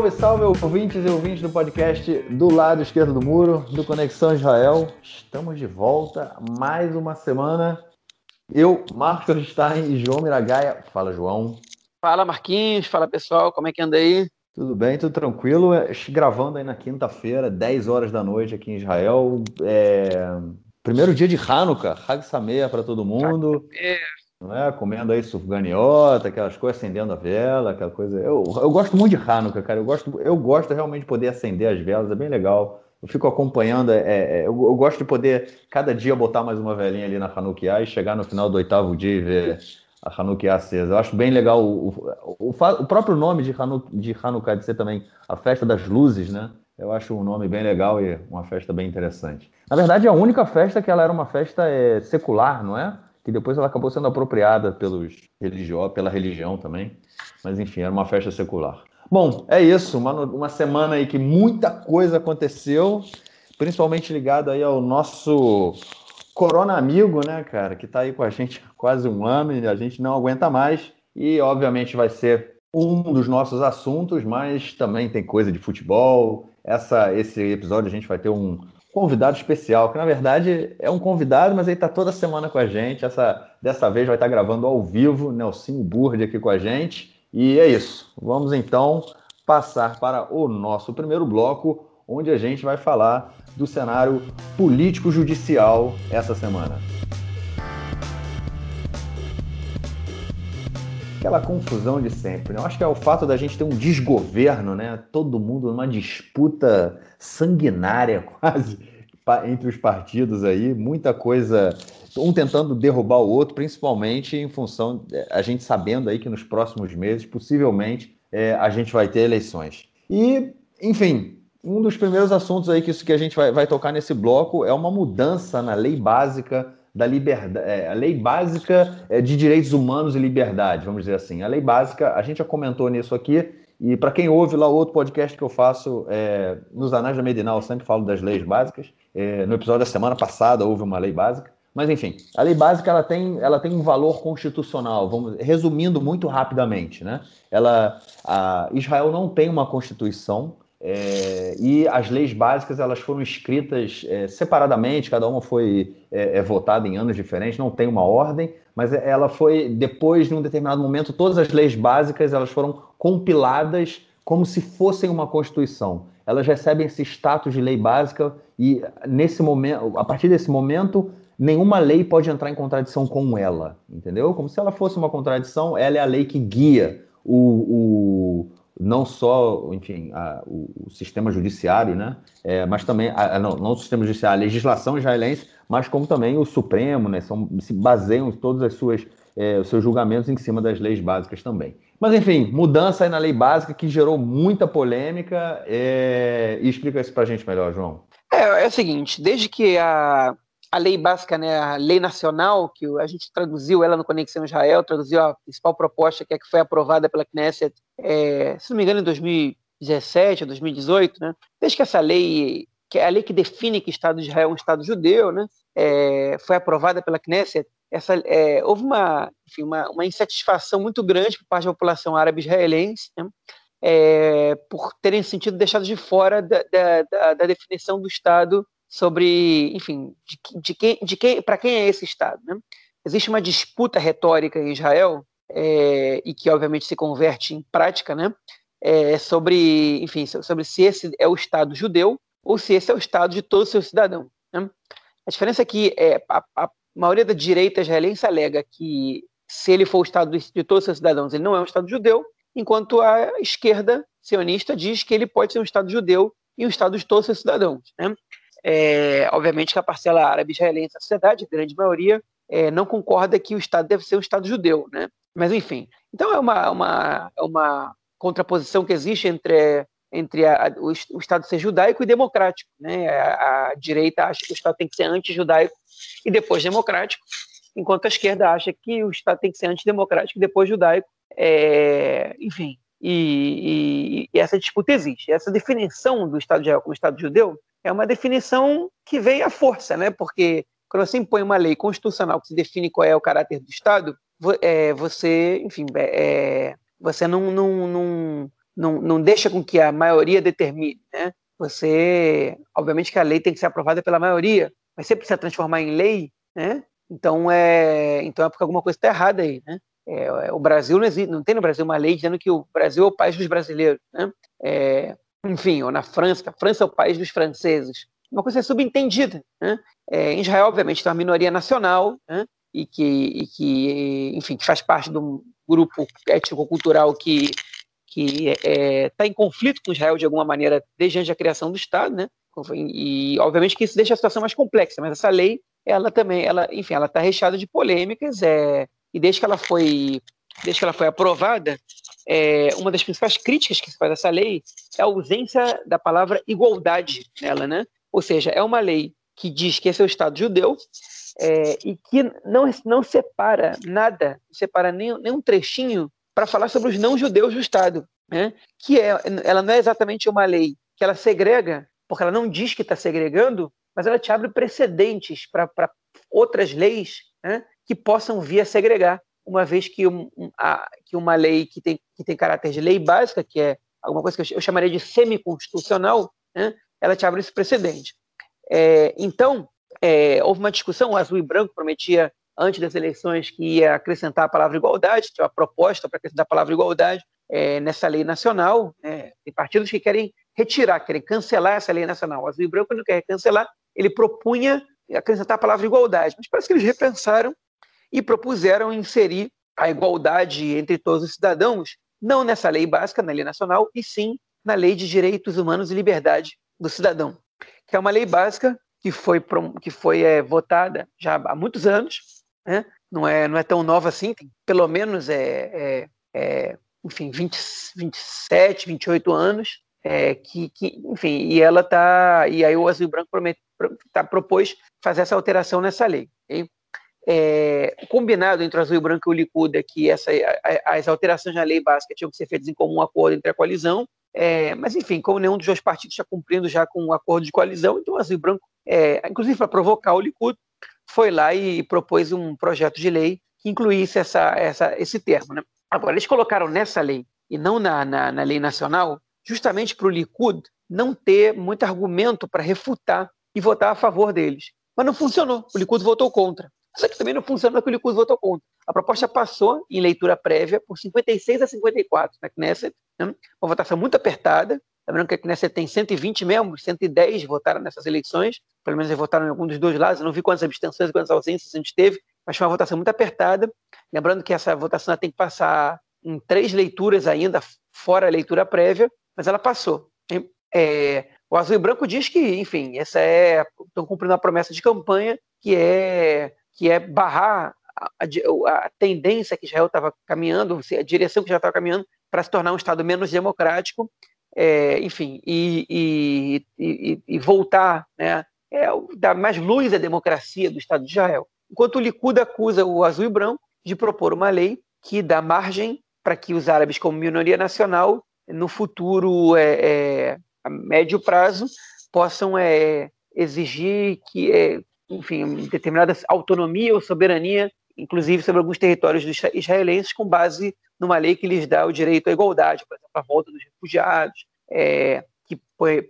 Salve, salve, ouvintes e ouvintes do podcast do lado esquerdo do muro, do Conexão Israel. Estamos de volta mais uma semana. Eu, Marcos Stein e João Miragaia. Fala, João. Fala, Marquinhos. Fala, pessoal. Como é que anda aí? Tudo bem, tudo tranquilo. Gravando aí na quinta-feira, 10 horas da noite aqui em Israel. É... Primeiro dia de Hanukkah, Hag Sameia para todo mundo. Não é? Comendo aí sufganiota, aquelas coisas, acendendo a vela, aquela coisa. Eu, eu gosto muito de Hanukkah, cara. Eu gosto, eu gosto realmente de poder acender as velas, é bem legal. Eu fico acompanhando, é, é, eu, eu, gosto de poder cada dia botar mais uma velhinha ali na Hanukkah e chegar no final do oitavo dia e ver a Hanukkah acesa. Eu acho bem legal o, o, o, o próprio nome de, Hanu, de Hanukkah de ser também a festa das luzes, né? Eu acho um nome bem legal e uma festa bem interessante. Na verdade, é a única festa que ela era uma festa é, secular, não é? Que depois ela acabou sendo apropriada pelos religio... pela religião também. Mas enfim, era uma festa secular. Bom, é isso. Uma, uma semana aí que muita coisa aconteceu, principalmente ligado aí ao nosso Corona Amigo, né, cara, que está aí com a gente há quase um ano e a gente não aguenta mais. E, obviamente, vai ser um dos nossos assuntos, mas também tem coisa de futebol. Essa, esse episódio a gente vai ter um convidado especial, que na verdade é um convidado, mas ele está toda semana com a gente. Essa, dessa vez vai estar tá gravando ao vivo, Nelson Burd aqui com a gente. E é isso. Vamos então passar para o nosso primeiro bloco, onde a gente vai falar do cenário político-judicial essa semana. Aquela confusão de sempre. Né? Eu acho que é o fato da gente ter um desgoverno, né? Todo mundo numa disputa sanguinária quase entre os partidos aí, muita coisa, um tentando derrubar o outro, principalmente em função, é, a gente sabendo aí que nos próximos meses, possivelmente, é, a gente vai ter eleições. E, enfim, um dos primeiros assuntos aí que, isso, que a gente vai, vai tocar nesse bloco é uma mudança na lei básica da liberdade, é, a lei básica de direitos humanos e liberdade, vamos dizer assim. A lei básica, a gente já comentou nisso aqui, e para quem ouve lá outro podcast que eu faço é, nos Anais da Medinal, eu sempre falo das leis básicas. É, no episódio da semana passada houve uma lei básica. Mas enfim, a lei básica ela tem, ela tem um valor constitucional. Vamos resumindo muito rapidamente, né? Ela, Israel não tem uma constituição, é, e as leis básicas elas foram escritas é, separadamente, cada uma foi é, é, votada em anos diferentes, não tem uma ordem, mas ela foi depois de um determinado momento todas as leis básicas elas foram compiladas como se fossem uma constituição. Elas recebem esse status de lei básica e nesse momento, a partir desse momento, nenhuma lei pode entrar em contradição com ela, entendeu? Como se ela fosse uma contradição, ela é a lei que guia o, o não só, enfim, a, o, o, sistema judiciário, né, é, mas também, a, não, não o sistema judiciário, a legislação israelense, mas como também o Supremo, né, são, se baseiam todas as suas, é, os seus julgamentos em cima das leis básicas também. Mas, enfim, mudança aí na lei básica que gerou muita polêmica, é, e explica isso para a gente melhor, João. É, é o seguinte, desde que a, a lei básica, né, a lei nacional, que a gente traduziu ela no Conexão Israel, traduziu a principal proposta que, é que foi aprovada pela Knesset, é, se não me engano, em 2017 ou 2018, né, desde que essa lei, que é a lei que define que o Estado de Israel é um Estado judeu, né, é, foi aprovada pela Knesset, essa, é, houve uma, enfim, uma, uma, insatisfação muito grande por parte da população árabe israelense, né, é, por terem sentido deixados de fora da, da, da, da definição do Estado sobre, enfim, de, de quem, de quem, para quem é esse Estado. Né? Existe uma disputa retórica em Israel é, e que obviamente se converte em prática, né? É, sobre, enfim, sobre se esse é o Estado judeu ou se esse é o Estado de todos os seus cidadãos. Né? A diferença é que é, a, a, maioria da direita israelense alega que se ele for o Estado de todos os seus cidadãos, ele não é um Estado judeu, enquanto a esquerda sionista diz que ele pode ser um Estado judeu e um Estado de todos os seus cidadãos. Né? É, obviamente que a parcela árabe israelense da sociedade, a grande maioria, é, não concorda que o Estado deve ser um Estado judeu, né? Mas enfim, então é uma, uma, é uma contraposição que existe entre, entre a, o, o, Estado ser judaico e democrático, né? A, a direita acha que o Estado tem que ser anti-judaico e depois democrático, enquanto a esquerda acha que o Estado tem que ser antidemocrático e depois judaico. É, enfim, e, e, e, essa disputa existe. Essa definição do Estado de Israel como Estado judeu é uma definição que vem à força, né? Porque quando você impõe uma lei constitucional que se define qual é o caráter do Estado, é, você, enfim, é, é, você não, não, não, não, não deixa com que a maioria determine, né? Você, obviamente que a lei tem que ser aprovada pela maioria, mas você precisa transformar em lei, né? Então é, então é porque alguma coisa está errada aí, né? É, é, o Brasil não existe, não tem no Brasil uma lei dizendo que o Brasil é o país dos brasileiros, né? É, enfim, ou na França, a França é o país dos franceses. Uma coisa é subentendida, né? É, em Israel, obviamente, tem uma minoria nacional, né? E que, e que, enfim, que faz parte de um grupo étnico-cultural que que está é, tá em conflito com Israel de alguma maneira desde antes da criação do Estado, né? E obviamente que isso deixa a situação mais complexa, mas essa lei, ela também, ela, enfim, ela está recheada de polêmicas, é, e desde que ela foi, desde que ela foi aprovada, é, uma das principais críticas que se faz a essa lei é a ausência da palavra igualdade nela, né? Ou seja, é uma lei que diz que esse é o Estado judeu é, e que não, não separa nada, separa nem, nem um trechinho para falar sobre os não-judeus do Estado, né? que é, ela não é exatamente uma lei que ela segrega, porque ela não diz que está segregando, mas ela te abre precedentes para outras leis né, que possam vir a segregar, uma vez que, um, a, que uma lei que tem, que tem caráter de lei básica, que é alguma coisa que eu, chamaria de semi-constitucional, né, ela te abre esse precedente. É, então, é, houve uma discussão, o Azul e Branco prometia antes das eleições que ia acrescentar a palavra igualdade, tinha uma proposta para acrescentar a palavra igualdade é, nessa lei nacional. Né? Tem partidos que querem retirar, querem cancelar essa lei nacional. O Azul e Branco não quer cancelar, ele propunha acrescentar a palavra igualdade, mas parece que eles repensaram e propuseram inserir a igualdade entre todos os cidadãos, não nessa lei básica, na lei nacional, e sim na lei de direitos humanos e liberdade do cidadão, que é uma lei básica que foi, que foi é, votada já há muitos anos, né? não, é, não é tão nova assim, tem pelo menos é, é, é enfim, 20, 27, 28 anos, é, que, que, enfim, e ela tá, e aí o Azul Branco promete, tá, propôs fazer essa alteração nessa lei. Okay? É, combinado entre o Azul e Branco e o Likud é que essa, as alterações na lei básica tinham que ser feitas em comum acordo entre a coalizão, é, mas enfim, como nenhum dos dois partidos está cumprindo já com o um acordo de coalizão, então o Azul e Branco, é, inclusive para provocar o Likud, foi lá e propôs um projeto de lei que incluísse essa, essa, esse termo. Né? Agora, eles colocaram nessa lei e não na, na, na lei nacional, justamente para o Likud não ter muito argumento para refutar e votar a favor deles. Mas não funcionou, o Likud votou contra. Só que também não funcionou porque o Likud votou contra. A proposta passou em leitura prévia por 56 a 54 na Knesset, né? uma votação muito apertada, Lembrando que a Knesset tem 120 membros, 110 votaram nessas eleições, pelo menos votaram em algum dos dois lados, eu não vi quantas abstenções e quantas ausências a gente teve, mas foi uma votação muito apertada. Lembrando que essa votação tem que passar em três leituras ainda, fora a leitura prévia, mas ela passou. É, o Azul e Branco diz que, enfim, essa é estão cumprindo a promessa de campanha, que é que é barrar a, a, a tendência que Israel estava caminhando, a direção que já estava caminhando para se tornar um Estado menos democrático é, enfim, e, e, e, voltar, né, é, dar mais luz à democracia do Estado de Israel. Enquanto o Likud acusa o azul e branco de propor uma lei que dá margem para que os árabes, como minoria nacional, no futuro, é, é a médio prazo, possam é, exigir que, é, enfim, determinada autonomia ou soberania, inclusive sobre alguns territórios israelenses, com base numa lei que lhes dá o direito à igualdade, por exemplo, a volta dos refugiados, é, que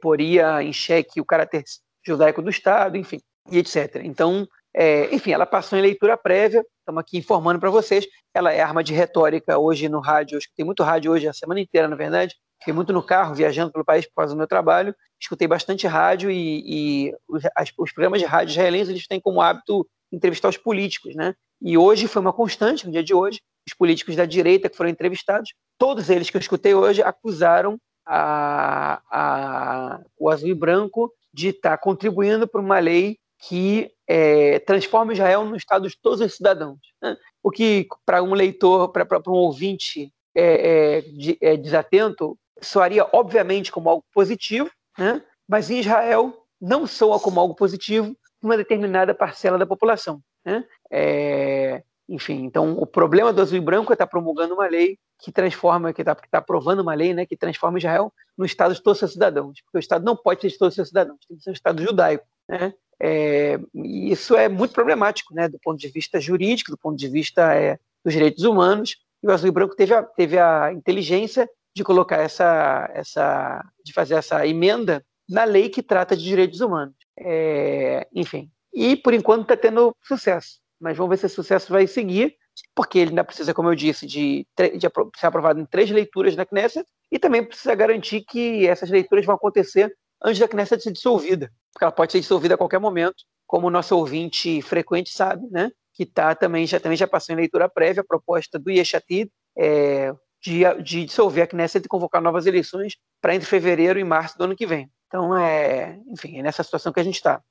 poria em xeque o caráter judaico do Estado, enfim, e etc. Então, é, enfim, ela passou em leitura prévia, estamos aqui informando para vocês. Ela é arma de retórica hoje no rádio, escutei muito rádio hoje, a semana inteira, na verdade. Fiquei muito no carro, viajando pelo país por causa do meu trabalho. Escutei bastante rádio e, e os, as, os, programas de rádio israelenses eles têm como hábito entrevistar os políticos, né? E hoje foi uma constante, no dia de hoje, os políticos da direita que foram entrevistados, todos eles que eu escutei hoje acusaram a, a, o azul e branco de estar contribuindo para uma lei que é, transforma Israel no estado de todos os cidadãos. Né? O que, para um leitor, para um ouvinte é, é, de, é, desatento, soaria obviamente como algo positivo, né? mas em Israel não soa como algo positivo uma determinada parcela da população. Né? Enfim, então o problema do azul e branco é estar tá promulgando uma lei que transforma, que está tá aprovando uma lei né, que transforma Israel no Estado de todos os seus cidadãos, porque o Estado não pode ser de todos os seus cidadãos, tem que ser um Estado judaico. Né? É, e isso é muito problemático, né, do ponto de vista jurídico, do ponto de vista é, dos direitos humanos, e o azul e branco teve a, teve a inteligência de colocar essa, essa, de fazer essa emenda na lei que trata de direitos humanos. É, enfim, e por enquanto está tendo sucesso, mas vamos ver se esse sucesso vai seguir, porque ele ainda precisa, como eu disse, de, de ser aprovado em três leituras na Knesset e também precisa garantir que essas leituras vão acontecer antes da Knesset ser dissolvida, porque ela pode ser dissolvida a qualquer momento, como o nosso ouvinte frequente sabe, né? Que tá também já também já passou em leitura prévia a proposta do Yeshatid é, de, de dissolver a Knesset e convocar novas eleições para entre fevereiro e março do ano que vem. Então, é, enfim, é nessa situação que a gente está.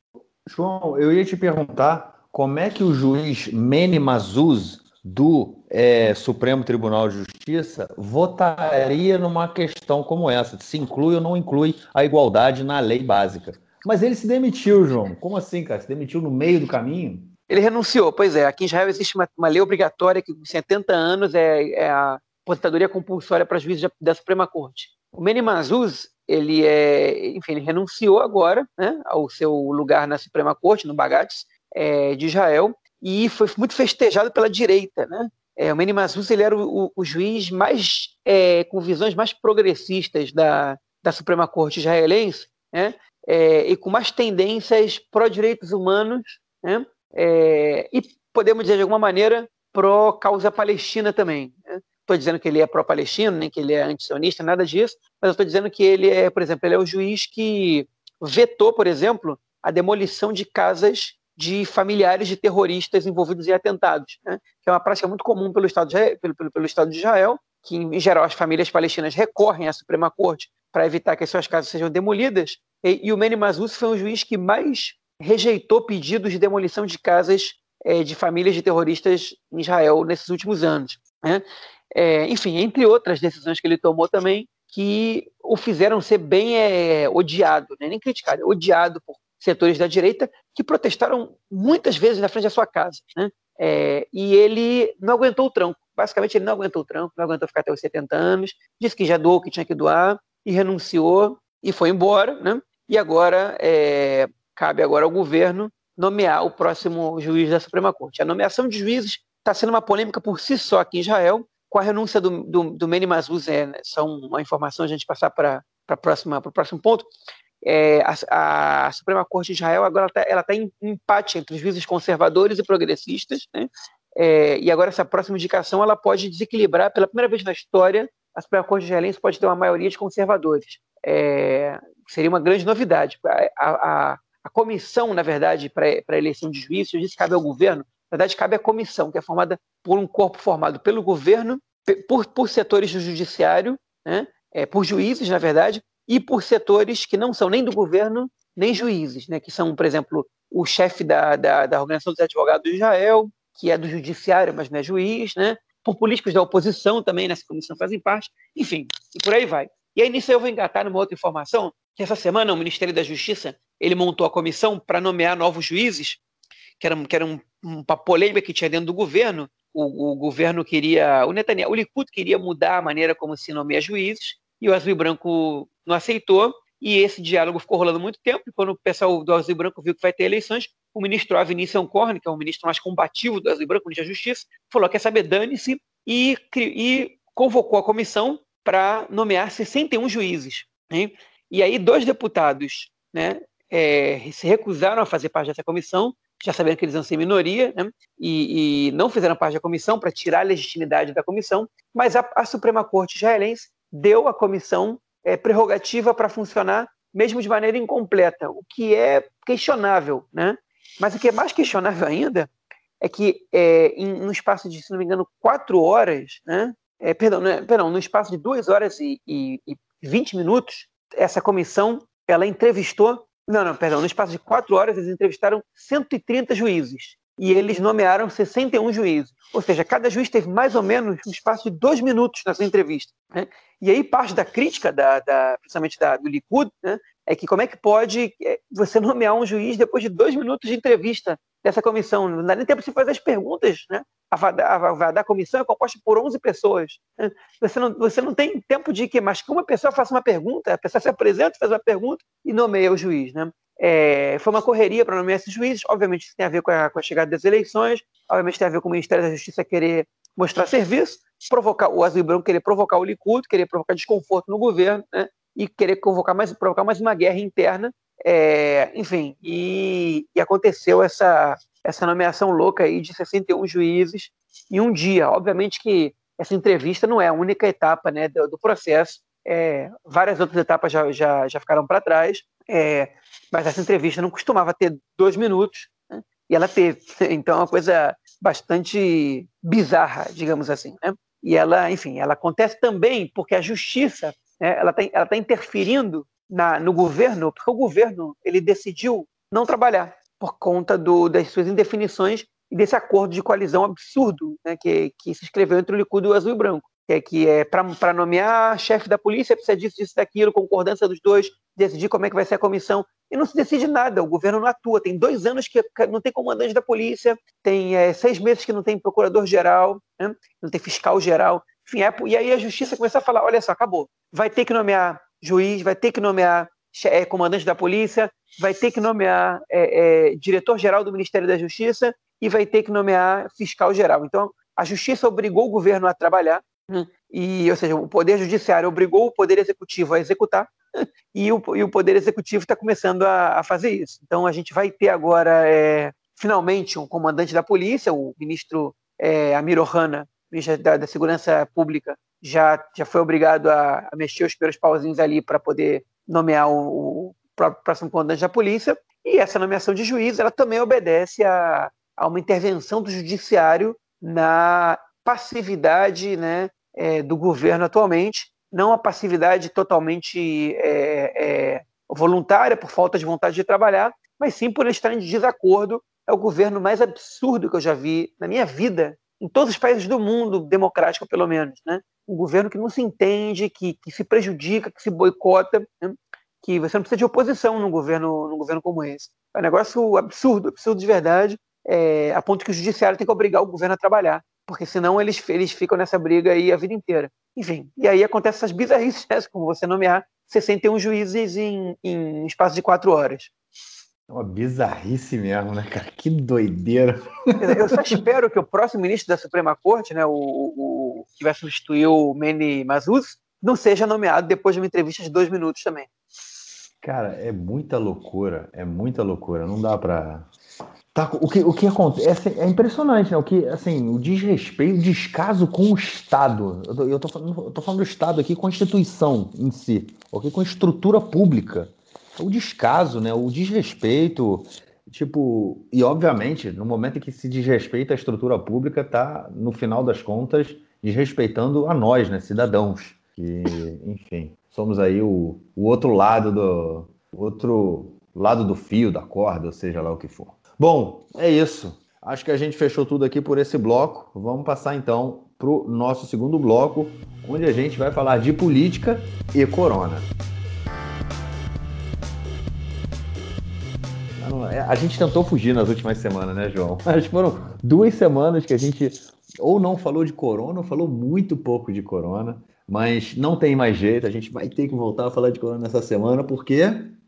João, eu ia te perguntar como é que o juiz Mene Mazuz do é, Supremo Tribunal de Justiça votaria numa questão como essa, se inclui ou não inclui a igualdade na lei básica. Mas ele se demitiu, João. Como assim, cara? Se demitiu no meio do caminho? Ele renunciou, pois é. Aqui em Israel existe uma, uma lei obrigatória que com 70 anos é, é a aposentadoria compulsória para juízes da Suprema Corte. O Mene Mazuz, ele é, enfim, ele renunciou agora, né, ao seu lugar na Suprema Corte, no Bagates, é, de Israel, e foi muito festejado pela direita, né? É, o Mene Mazuz, ele era o, o, o juiz mais é, com visões mais progressistas da, da Suprema Corte israelense, né? É, e com mais tendências pró-direitos humanos, né? É, e podemos dizer de alguma maneira pró-causa palestina também. Né? estou dizendo que ele é pró-palestino, nem que ele é antisionista, nada disso, mas eu estou dizendo que ele é, por exemplo, ele é o juiz que vetou, por exemplo, a demolição de casas de familiares de terroristas envolvidos em atentados, né? que é uma prática muito comum pelo Estado, de pelo, pelo, pelo Estado de Israel, que em geral as famílias palestinas recorrem à Suprema Corte para evitar que as suas casas sejam demolidas, e, e o Meni Mazuz foi um juiz que mais rejeitou pedidos de demolição de casas é, de famílias de terroristas em Israel nesses últimos anos. Né? É, enfim, entre outras decisões que ele tomou também, que o fizeram ser bem é, odiado, né? nem criticado, odiado por setores da direita que protestaram muitas vezes na frente da sua casa. Né? É, e ele não aguentou o tranco. Basicamente, ele não aguentou o tranco, não aguentou ficar até os 70 anos, disse que já doou o que tinha que doar e renunciou e foi embora. Né? E agora é, cabe agora ao governo nomear o próximo juiz da Suprema Corte. A nomeação de juízes está sendo uma polêmica por si só aqui em Israel, com a renúncia do, do, do Meni Mazuz, é, né, só uma informação a gente passar para o próximo ponto, é, a, a, Suprema Corte de Israel agora está ela tá em empate entre os juízes conservadores e progressistas, né? É, e agora essa próxima indicação ela pode desequilibrar pela primeira vez na história a Suprema Corte israelense pode ter uma maioria de conservadores. É, seria uma grande novidade. A, a, a comissão, na verdade, para a eleição de juízes, que cabe ao governo, na verdade, cabe à comissão, que é formada por um corpo formado pelo governo, por, por setores do judiciário, né, é, por juízes, na verdade, e por setores que não são nem do governo, nem juízes, né, que são, por exemplo, o chefe da, da, da Organização dos Advogados de Israel, que é do judiciário, mas não é juiz, né, por políticos da oposição também nessa comissão fazem parte, enfim, e por aí vai. E aí nisso eu vou engatar numa outra informação, que essa semana o Ministério da Justiça ele montou a comissão para nomear novos juízes, que era, que era um, uma polêmica que tinha dentro do governo. O, o, governo queria, o Netanyahu, o Likud queria mudar a maneira como se nomeia juízes, e o Azul e Branco não aceitou, e esse diálogo ficou rolando muito tempo, e quando o pessoal do Azul Branco viu que vai ter eleições, o ministro Avinição Korn, que é o ministro mais combativo do Azul Branco, ministro da Justiça, falou, quer saber, dane-se, e, e convocou a comissão para nomear 61 juízes. Né? E aí dois deputados né, é, se recusaram a fazer parte dessa comissão, já sabendo que eles iam ser minoria, né, e, e, não fizeram parte da comissão para tirar a legitimidade da comissão, mas a, a Suprema Corte israelense deu à comissão é, prerrogativa para funcionar mesmo de maneira incompleta, o que é questionável, né? Mas o que é mais questionável ainda é que é, em, no espaço de, se não me engano, quatro horas, né? É, perdão, né, perdão, no espaço de duas horas e, e, e 20 minutos, essa comissão ela entrevistou não, não, perdão. No espaço de quatro horas, eles entrevistaram 130 juízes e eles nomearam 61 juízes. Ou seja, cada juiz teve mais ou menos um espaço de dois minutos nessa entrevista. Né? E aí parte da crítica, da, da, principalmente da, do Likud, né, é que como é que pode é, você nomear um juiz depois de dois minutos de entrevista dessa comissão? Não dá nem tempo de fazer as perguntas, né? a VADA, da comissão é composta por 11 pessoas. Né? Você não, você não tem tempo de que mais que uma pessoa faça uma pergunta, a pessoa se apresenta, faz uma pergunta e nomeia o juiz. Né? É, foi uma correria para nomear esses juízes, obviamente isso tem a ver com a, com a, chegada das eleições, obviamente tem a ver com o Ministério da Justiça querer mostrar serviço, provocar o azul branco querer provocar o Likud, querer provocar desconforto no governo, né? E querer convocar mais, provocar mais uma guerra interna, é, enfim, e, e, aconteceu essa essa nomeação louca aí de 61 juízes em um dia. Obviamente que essa entrevista não é a única etapa, né, do, do processo. É, várias outras etapas já, já, já ficaram para trás, é, mas essa entrevista não costumava ter dois minutos, né? e ela teve. Então é uma coisa bastante bizarra, digamos assim. Né? E ela, enfim, ela acontece também porque a justiça né, ela está ela tá interferindo na, no governo, porque o governo ele decidiu não trabalhar por conta do, das suas indefinições e desse acordo de coalizão absurdo né, que, que se escreveu entre o Likud e o Azul e Branco que é, que é para nomear chefe da polícia, precisa disso, disso, daquilo, concordância dos dois, decidir como é que vai ser a comissão. E não se decide nada, o governo não atua. Tem dois anos que não tem comandante da polícia, tem é, seis meses que não tem procurador-geral, né? não tem fiscal-geral. Enfim, é, e aí a justiça começa a falar: olha só, acabou. Vai ter que nomear juiz, vai ter que nomear é, comandante da polícia, vai ter que nomear é, é, diretor-geral do Ministério da Justiça e vai ter que nomear fiscal-geral. Então, a justiça obrigou o governo a trabalhar? E, ou seja, o Poder Judiciário obrigou o Poder Executivo a executar e o, e o Poder Executivo está começando a, a, fazer isso. Então, a gente vai ter agora, é, finalmente, um comandante da polícia, o ministro é, Amir Ohana, ministro da, da, Segurança Pública, já, já foi obrigado a, a mexer os primeiros pauzinhos ali para poder nomear o, o, próximo comandante da polícia. E essa nomeação de juiz, ela também obedece a, a uma intervenção do judiciário na passividade né, é, do governo atualmente, não a passividade totalmente é, é, voluntária, por falta de vontade de trabalhar, mas sim por estar em desacordo. É o governo mais absurdo que eu já vi na minha vida, em todos os países do mundo, democrático pelo menos. Né? Um governo que não se entende, que, que se prejudica, que se boicota, né? que você não precisa de oposição num governo, num governo como esse. É um negócio absurdo, absurdo de verdade, é, a ponto que o judiciário tem que obrigar o governo a trabalhar porque senão eles, eles ficam nessa briga aí a vida inteira. Enfim, e aí acontecem essas bizarrices, como você nomear 61 juízes em, em espaço de quatro horas. É uma bizarrice mesmo, né, cara? Que doideira. Eu só espero que o próximo ministro da Suprema Corte, né, o, o que vai substituir o Mene Mazuz, não seja nomeado depois de uma entrevista de dois minutos também. Cara, é muita loucura, é muita loucura. Não dá para Tá, o, que, o que acontece é, é, impressionante, né? O que, assim, o desrespeito, o descaso com o Estado. Eu tô, eu tô, falando, eu tô falando do Estado aqui, com a instituição em si, okay? com a estrutura pública. O descaso, né? O desrespeito. Tipo, e obviamente, no momento em que se desrespeita a estrutura pública, tá, no final das contas, desrespeitando a nós, né, cidadãos. Que, enfim, somos aí o, o outro lado do. outro lado do fio, da corda, ou seja lá o que for. Bom, é isso. Acho que a gente fechou tudo aqui por esse bloco. Vamos passar então para o nosso segundo bloco, onde a gente vai falar de política e corona. É, a gente tentou fugir nas últimas semanas, né, João? Acho que foram duas semanas que a gente ou não falou de corona, ou falou muito pouco de corona, mas não tem mais jeito, a gente vai ter que voltar a falar de corona nessa semana, porque,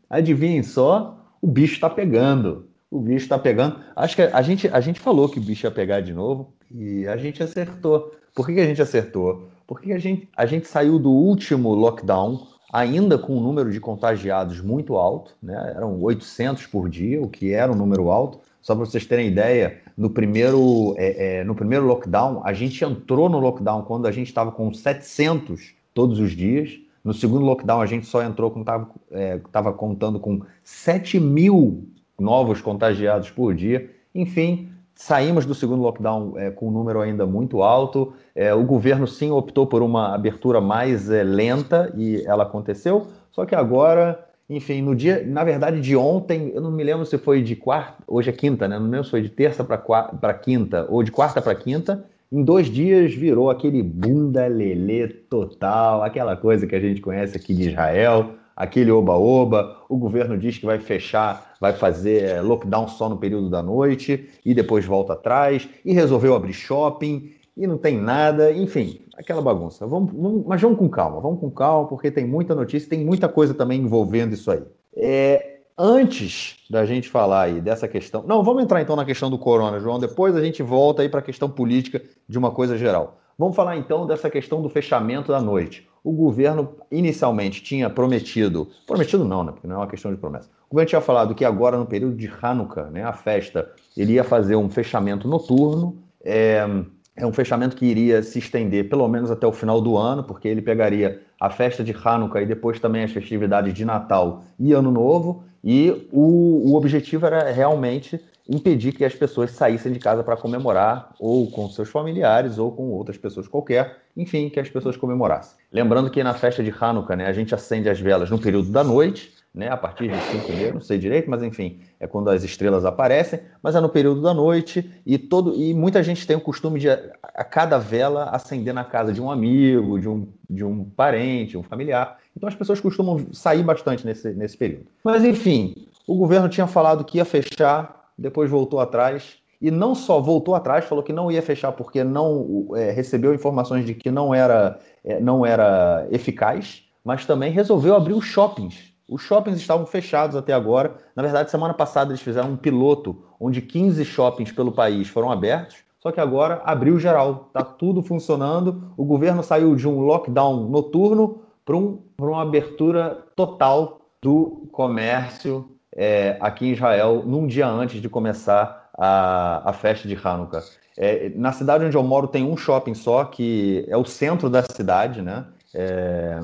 adivinhem só, o bicho está pegando o bicho está pegando. Acho que a gente, a gente falou que o bicho ia pegar de novo e a gente acertou. Por que, que a gente acertou? Porque a gente, a gente saiu do último lockdown ainda com um número de contagiados muito alto, né? eram 800 por dia, o que era um número alto. Só para vocês terem ideia, no primeiro, é, é, no primeiro lockdown, a gente entrou no lockdown quando a gente estava com 700 todos os dias. No segundo lockdown, a gente só entrou quando estava é, contando com 7 mil novos contagiados por dia. Enfim, saímos do segundo lockdown é, com um número ainda muito alto. É, o governo sim optou por uma abertura mais é, lenta e ela aconteceu. Só que agora, enfim, no dia, na verdade, de ontem, eu não me lembro se foi de quarta, hoje é quinta, né? Não me lembro se foi de terça para quinta ou de quarta para quinta. Em dois dias virou aquele bunda lelê total, aquela coisa que a gente conhece aqui de Israel aquele oba-oba, o governo diz que vai fechar, vai fazer é, lockdown só no período da noite e depois volta atrás, e resolveu abrir shopping e não tem nada, enfim, aquela bagunça. Vamos, vamos, mas vamos com calma, vamos com calma, porque tem muita notícia, tem muita coisa também envolvendo isso aí. É, antes da gente falar aí dessa questão. Não, vamos entrar então na questão do corona, João. Depois a gente volta aí para a questão política de uma coisa geral. Vamos falar então dessa questão do fechamento da noite. O governo inicialmente tinha prometido, prometido não, né? Porque não é uma questão de promessa. O governo tinha falado que agora no período de Hanukkah, né, a festa, ele ia fazer um fechamento noturno. É, é um fechamento que iria se estender pelo menos até o final do ano, porque ele pegaria a festa de Hanukkah e depois também as festividades de Natal e Ano Novo, e o, o objetivo era realmente impedir que as pessoas saíssem de casa para comemorar, ou com seus familiares, ou com outras pessoas qualquer, enfim, que as pessoas comemorassem. Lembrando que na festa de Hanukkah, né, a gente acende as velas no período da noite, né, a partir de 5 e não sei direito, mas enfim, é quando as estrelas aparecem, mas é no período da noite e todo e muita gente tem o costume de a cada vela acender na casa de um amigo, de um, de um parente, um familiar. Então as pessoas costumam sair bastante nesse, nesse período. Mas enfim, o governo tinha falado que ia fechar, depois voltou atrás. E não só voltou atrás, falou que não ia fechar porque não é, recebeu informações de que não era, é, não era eficaz, mas também resolveu abrir os shoppings os shoppings estavam fechados até agora. Na verdade, semana passada eles fizeram um piloto onde 15 shoppings pelo país foram abertos. Só que agora abriu geral, está tudo funcionando. O governo saiu de um lockdown noturno para um, uma abertura total do comércio é, aqui em Israel, num dia antes de começar a, a festa de Hanukkah. É, na cidade onde eu moro tem um shopping só, que é o centro da cidade, né? É,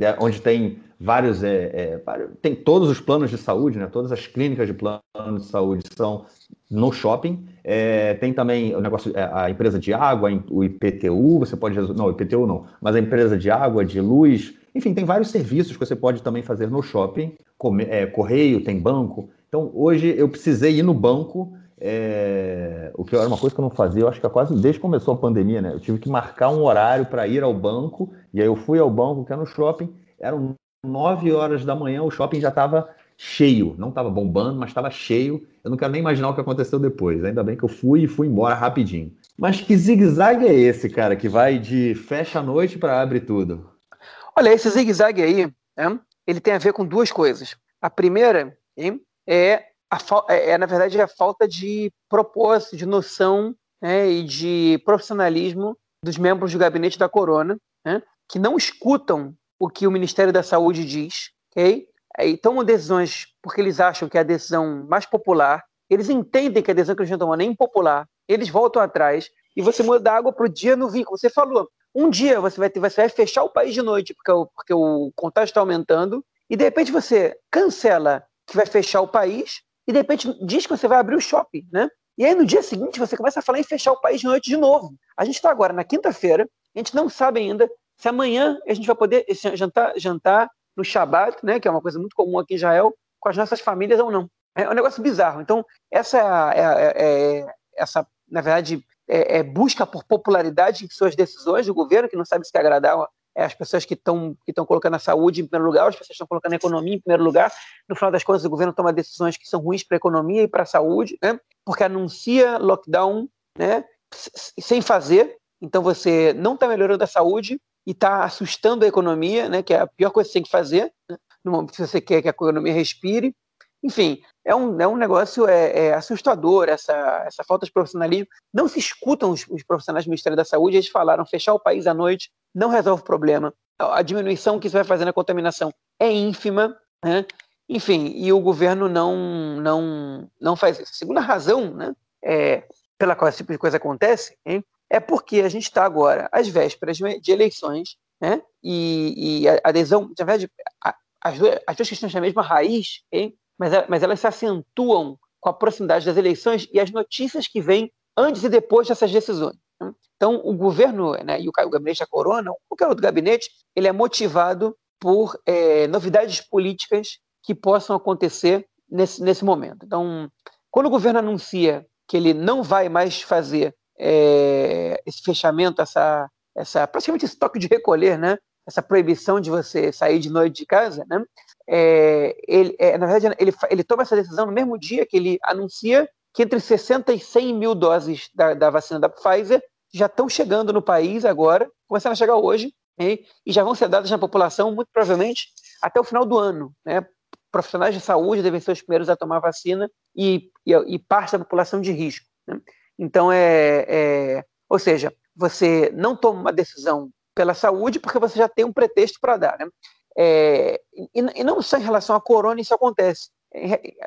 é onde tem vários, é, é, tem todos os planos de saúde, né? Todas as clínicas de plano de saúde são no shopping. É, tem também o negócio, é, a empresa de água, o IPTU, você pode não, o IPTU não, mas a empresa de água, de luz, enfim, tem vários serviços que você pode também fazer no shopping. É, correio, tem banco. Então, hoje eu precisei ir no banco. É, o que era uma coisa que eu não fazia, eu acho que é quase desde que começou a pandemia, né? Eu tive que marcar um horário para ir ao banco, e aí eu fui ao banco, que é no shopping, eram 9 horas da manhã o shopping já estava cheio. Não estava bombando, mas estava cheio. Eu não quero nem imaginar o que aconteceu depois. Ainda bem que eu fui e fui embora rapidinho. Mas que zigue-zague é esse, cara, que vai de fecha a noite para abre tudo? Olha, esse zigue-zague aí, é, ele tem a ver com duas coisas. A primeira é, a, é, é, na verdade, a falta de propósito, de noção né, e de profissionalismo dos membros do gabinete da Corona, né, que não escutam o que o Ministério da Saúde diz, ok? E tomam decisões porque eles acham que é a decisão mais popular, eles entendem que a decisão que eles estão tomando é impopular, eles voltam atrás e você muda da água para o dia no vinho, como você falou. Um dia você vai, ter, você vai fechar o país de noite porque o, porque o contágio está aumentando e de repente você cancela que vai fechar o país e de repente diz que você vai abrir o shopping, né? E aí no dia seguinte você começa a falar em fechar o país de noite de novo. A gente está agora na quinta-feira, a gente não sabe ainda se amanhã a gente vai poder jantar, jantar no Shabat, né, que é uma coisa muito comum aqui em Israel, com as nossas famílias ou não. É um negócio bizarro. Então, essa, é, é, é essa na verdade, é, é, busca por popularidade em suas decisões do governo, que não sabe se quer agradar é, as pessoas que estão que colocando a saúde em primeiro lugar, as pessoas que estão colocando a economia em primeiro lugar. No final das contas, o governo toma decisões que são ruins para a economia e para a saúde, né, porque anuncia lockdown né, sem fazer. Então, você não está melhorando a saúde e está assustando a economia, né, que é a pior coisa que você tem que fazer, né, se você quer que a economia respire. Enfim, é um, é um negócio é, é assustador, essa, essa falta de profissionalismo. Não se escutam os, os, profissionais do Ministério da Saúde, eles falaram fechar o país à noite não resolve o problema. A diminuição que isso vai fazer na contaminação é ínfima, né? enfim, e o governo não, não, não faz isso. Segunda razão né, é, pela qual esse tipo de coisa acontece hein, é porque a gente está agora às vésperas de eleições, né? E, e a adesão, na verdade, as duas, as duas questões têm a mesma raiz, hein? Mas, mas elas se acentuam com a proximidade das eleições e as notícias que vêm antes e depois dessas decisões. Né? Então, o governo né, e o, o gabinete da Corona, qualquer outro gabinete, ele é motivado por é, novidades políticas que possam acontecer nesse, nesse momento. Então, quando o governo anuncia que ele não vai mais fazer é, esse fechamento, essa, essa praticamente esse toque de recolher, né? essa proibição de você sair de noite de casa, né? É, ele, é, na verdade, ele, ele toma essa decisão no mesmo dia que ele anuncia que entre 60 e 100 mil doses da, da vacina da Pfizer já estão chegando no país agora, começando a chegar hoje, né? e já vão ser dadas na população, muito provavelmente, até o final do ano, né? profissionais de saúde devem ser os primeiros a tomar vacina e, e, e parte da população de risco. Né? Então, é, é, ou seja, você não toma uma decisão pela saúde porque você já tem um pretexto para dar. Né? É, e, e, não só em relação à corona isso acontece.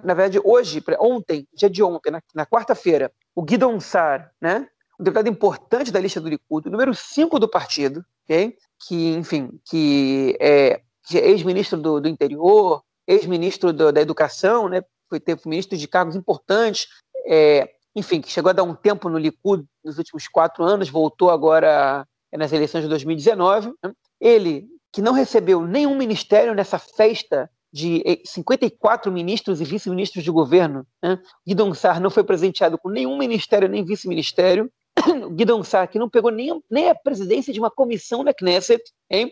Na verdade, hoje, ontem, dia de ontem, na, na quarta-feira, o Guidon Sar, né, um deputado importante da lista do Likud, número 5 do partido, okay? que, enfim, que é, é ex-ministro do, do, interior, ex-ministro da educação, né, foi ter ministro de cargos importantes, é, enfim, que chegou a dar um tempo no Likud nos últimos quatro anos, voltou agora nas eleições de 2019. Né? Ele, que não recebeu nenhum ministério nessa festa de 54 ministros e vice-ministros de governo. Né? Guidon Sar não foi presenteado com nenhum ministério nem vice-ministério. Guidon Sar, que não pegou nem, nem a presidência de uma comissão da Knesset, hein?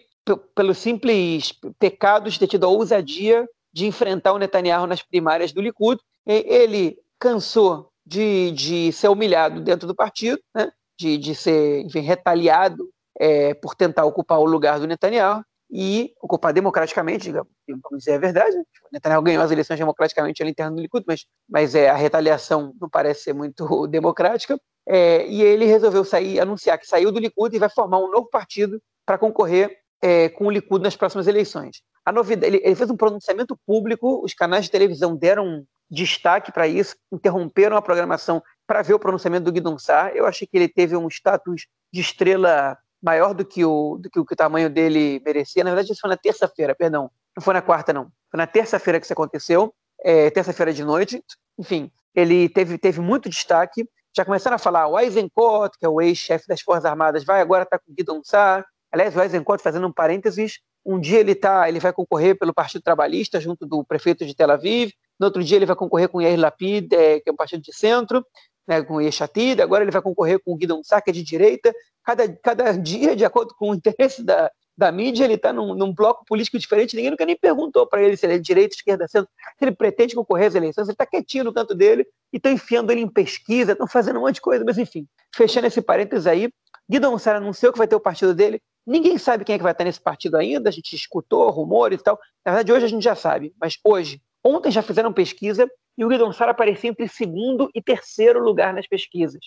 pelos simples pecados de ter tido a ousadia de enfrentar o Netanyahu nas primárias do Likud. Ele cansou de, de ser humilhado dentro do partido, né? de, de ser enfim, retaliado é, por tentar ocupar o lugar do Netanyahu e ocupar democraticamente, digamos, vamos dizer a verdade. O Netanyahu ganhou as eleições democraticamente ali interno do Likud, mas, mas é, a retaliação não parece ser muito democrática. É, e ele resolveu sair, anunciar que saiu do Likud e vai formar um novo partido para concorrer é, com o Likud nas próximas eleições. A novidade, ele, ele, fez um pronunciamento público, os canais de televisão deram destaque para isso, interromperam a programação para ver o pronunciamento do Guidon Sar. Eu achei que ele teve um status de estrela maior do que o, do que o, que o tamanho dele merecia. Na verdade, isso foi na terça-feira, perdão. Não foi na quarta, não. Foi na terça-feira que isso aconteceu, é, terça-feira de noite. Enfim, ele teve, teve muito destaque. Já começaram a falar, o Eisenkot, que é o ex-chefe das Forças Armadas, vai agora estar tá com Guidon Sar. Aliás, o Eisenkot, fazendo um parênteses, um dia ele tá, ele vai concorrer pelo Partido Trabalhista junto do prefeito de Tel Aviv. No outro dia ele vai concorrer com Yair Lapid, é, que é um partido de centro né, com Yeshatid, agora ele vai concorrer com o Guidon Sá, que é de direita. Cada, cada dia, de acordo com o interesse da, da mídia, ele está num, num, bloco político diferente. Ninguém nunca nem perguntou para ele se ele é direita, esquerda, centro, se ele pretende concorrer às eleições. Ele está quietinho no canto dele e estão enfiando ele em pesquisa, estão fazendo um monte de coisa. Mas, enfim, fechando esse parênteses aí, Guidon Sá anunciou que vai ter o partido dele. Ninguém sabe quem é que vai estar nesse partido ainda. A gente escutou rumores e tal. Na verdade, hoje a gente já sabe, mas hoje, ontem já fizeram pesquisa e o Guidon Sara aparecia entre segundo e terceiro lugar nas pesquisas.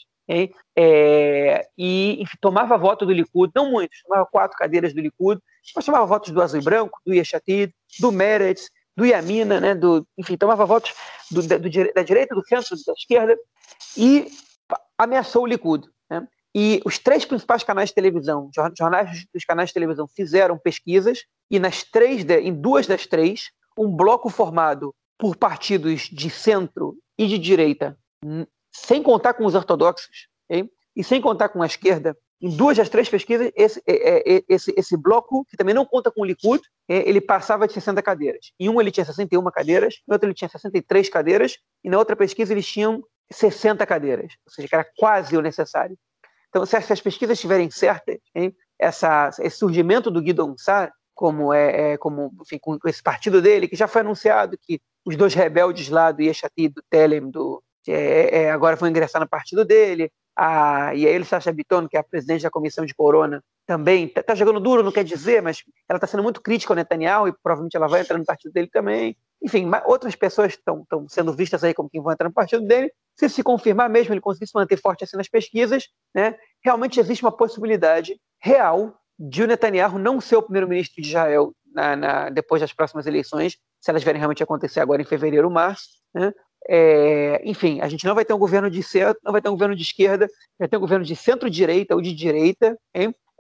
É, e enfim, tomava voto do Likud, não muitos, tomava quatro cadeiras do Likud, mas tomava votos do Azul e Branco, do Yeshatid, do Meretz, do Yamina, né, do, enfim, tomava votos do, do, da direita, do centro, da esquerda, e ameaçou o Likud. Né? E os três principais canais de televisão, jornais dos canais de televisão, fizeram pesquisas, e nas três, em duas das três, um bloco formado por partidos de centro e de direita, sem contar com os ortodoxos, okay? e sem contar com a esquerda, em duas das três pesquisas, esse, é, é, é, esse, esse bloco, que também não conta com o Likud, ele passava de 60 cadeiras. Em um ele tinha 61 cadeiras, no outro ele tinha 63 cadeiras, e na outra pesquisa eles tinham 60 cadeiras, ou seja, que era quase o necessário. Então, se as pesquisas estiverem certas, hein, essa, esse surgimento do Guidon Sar, como é, é como enfim, com esse partido dele, que já foi anunciado que os dois rebeldes lá do Yeshati, do Telem, do, é, é, agora vão ingressar no partido dele, a, e a ele, Sasha Biton, que é a presidente da comissão de Corona, também está tá jogando duro, não quer dizer, mas ela está sendo muito crítica ao Netanyahu e provavelmente ela vai entrar no partido dele também. Enfim, outras pessoas estão sendo vistas aí como quem vão entrar no partido dele. Se se confirmar mesmo, ele conseguir se manter forte assim nas pesquisas, né, realmente existe uma possibilidade real de o Netanyahu não ser o primeiro-ministro de Israel na, na, depois das próximas eleições, se elas vierem realmente acontecer agora em fevereiro ou março. Né? É, enfim, a gente não vai ter um governo de centro, não vai ter um governo de esquerda, vai ter um governo de centro-direita ou de direita,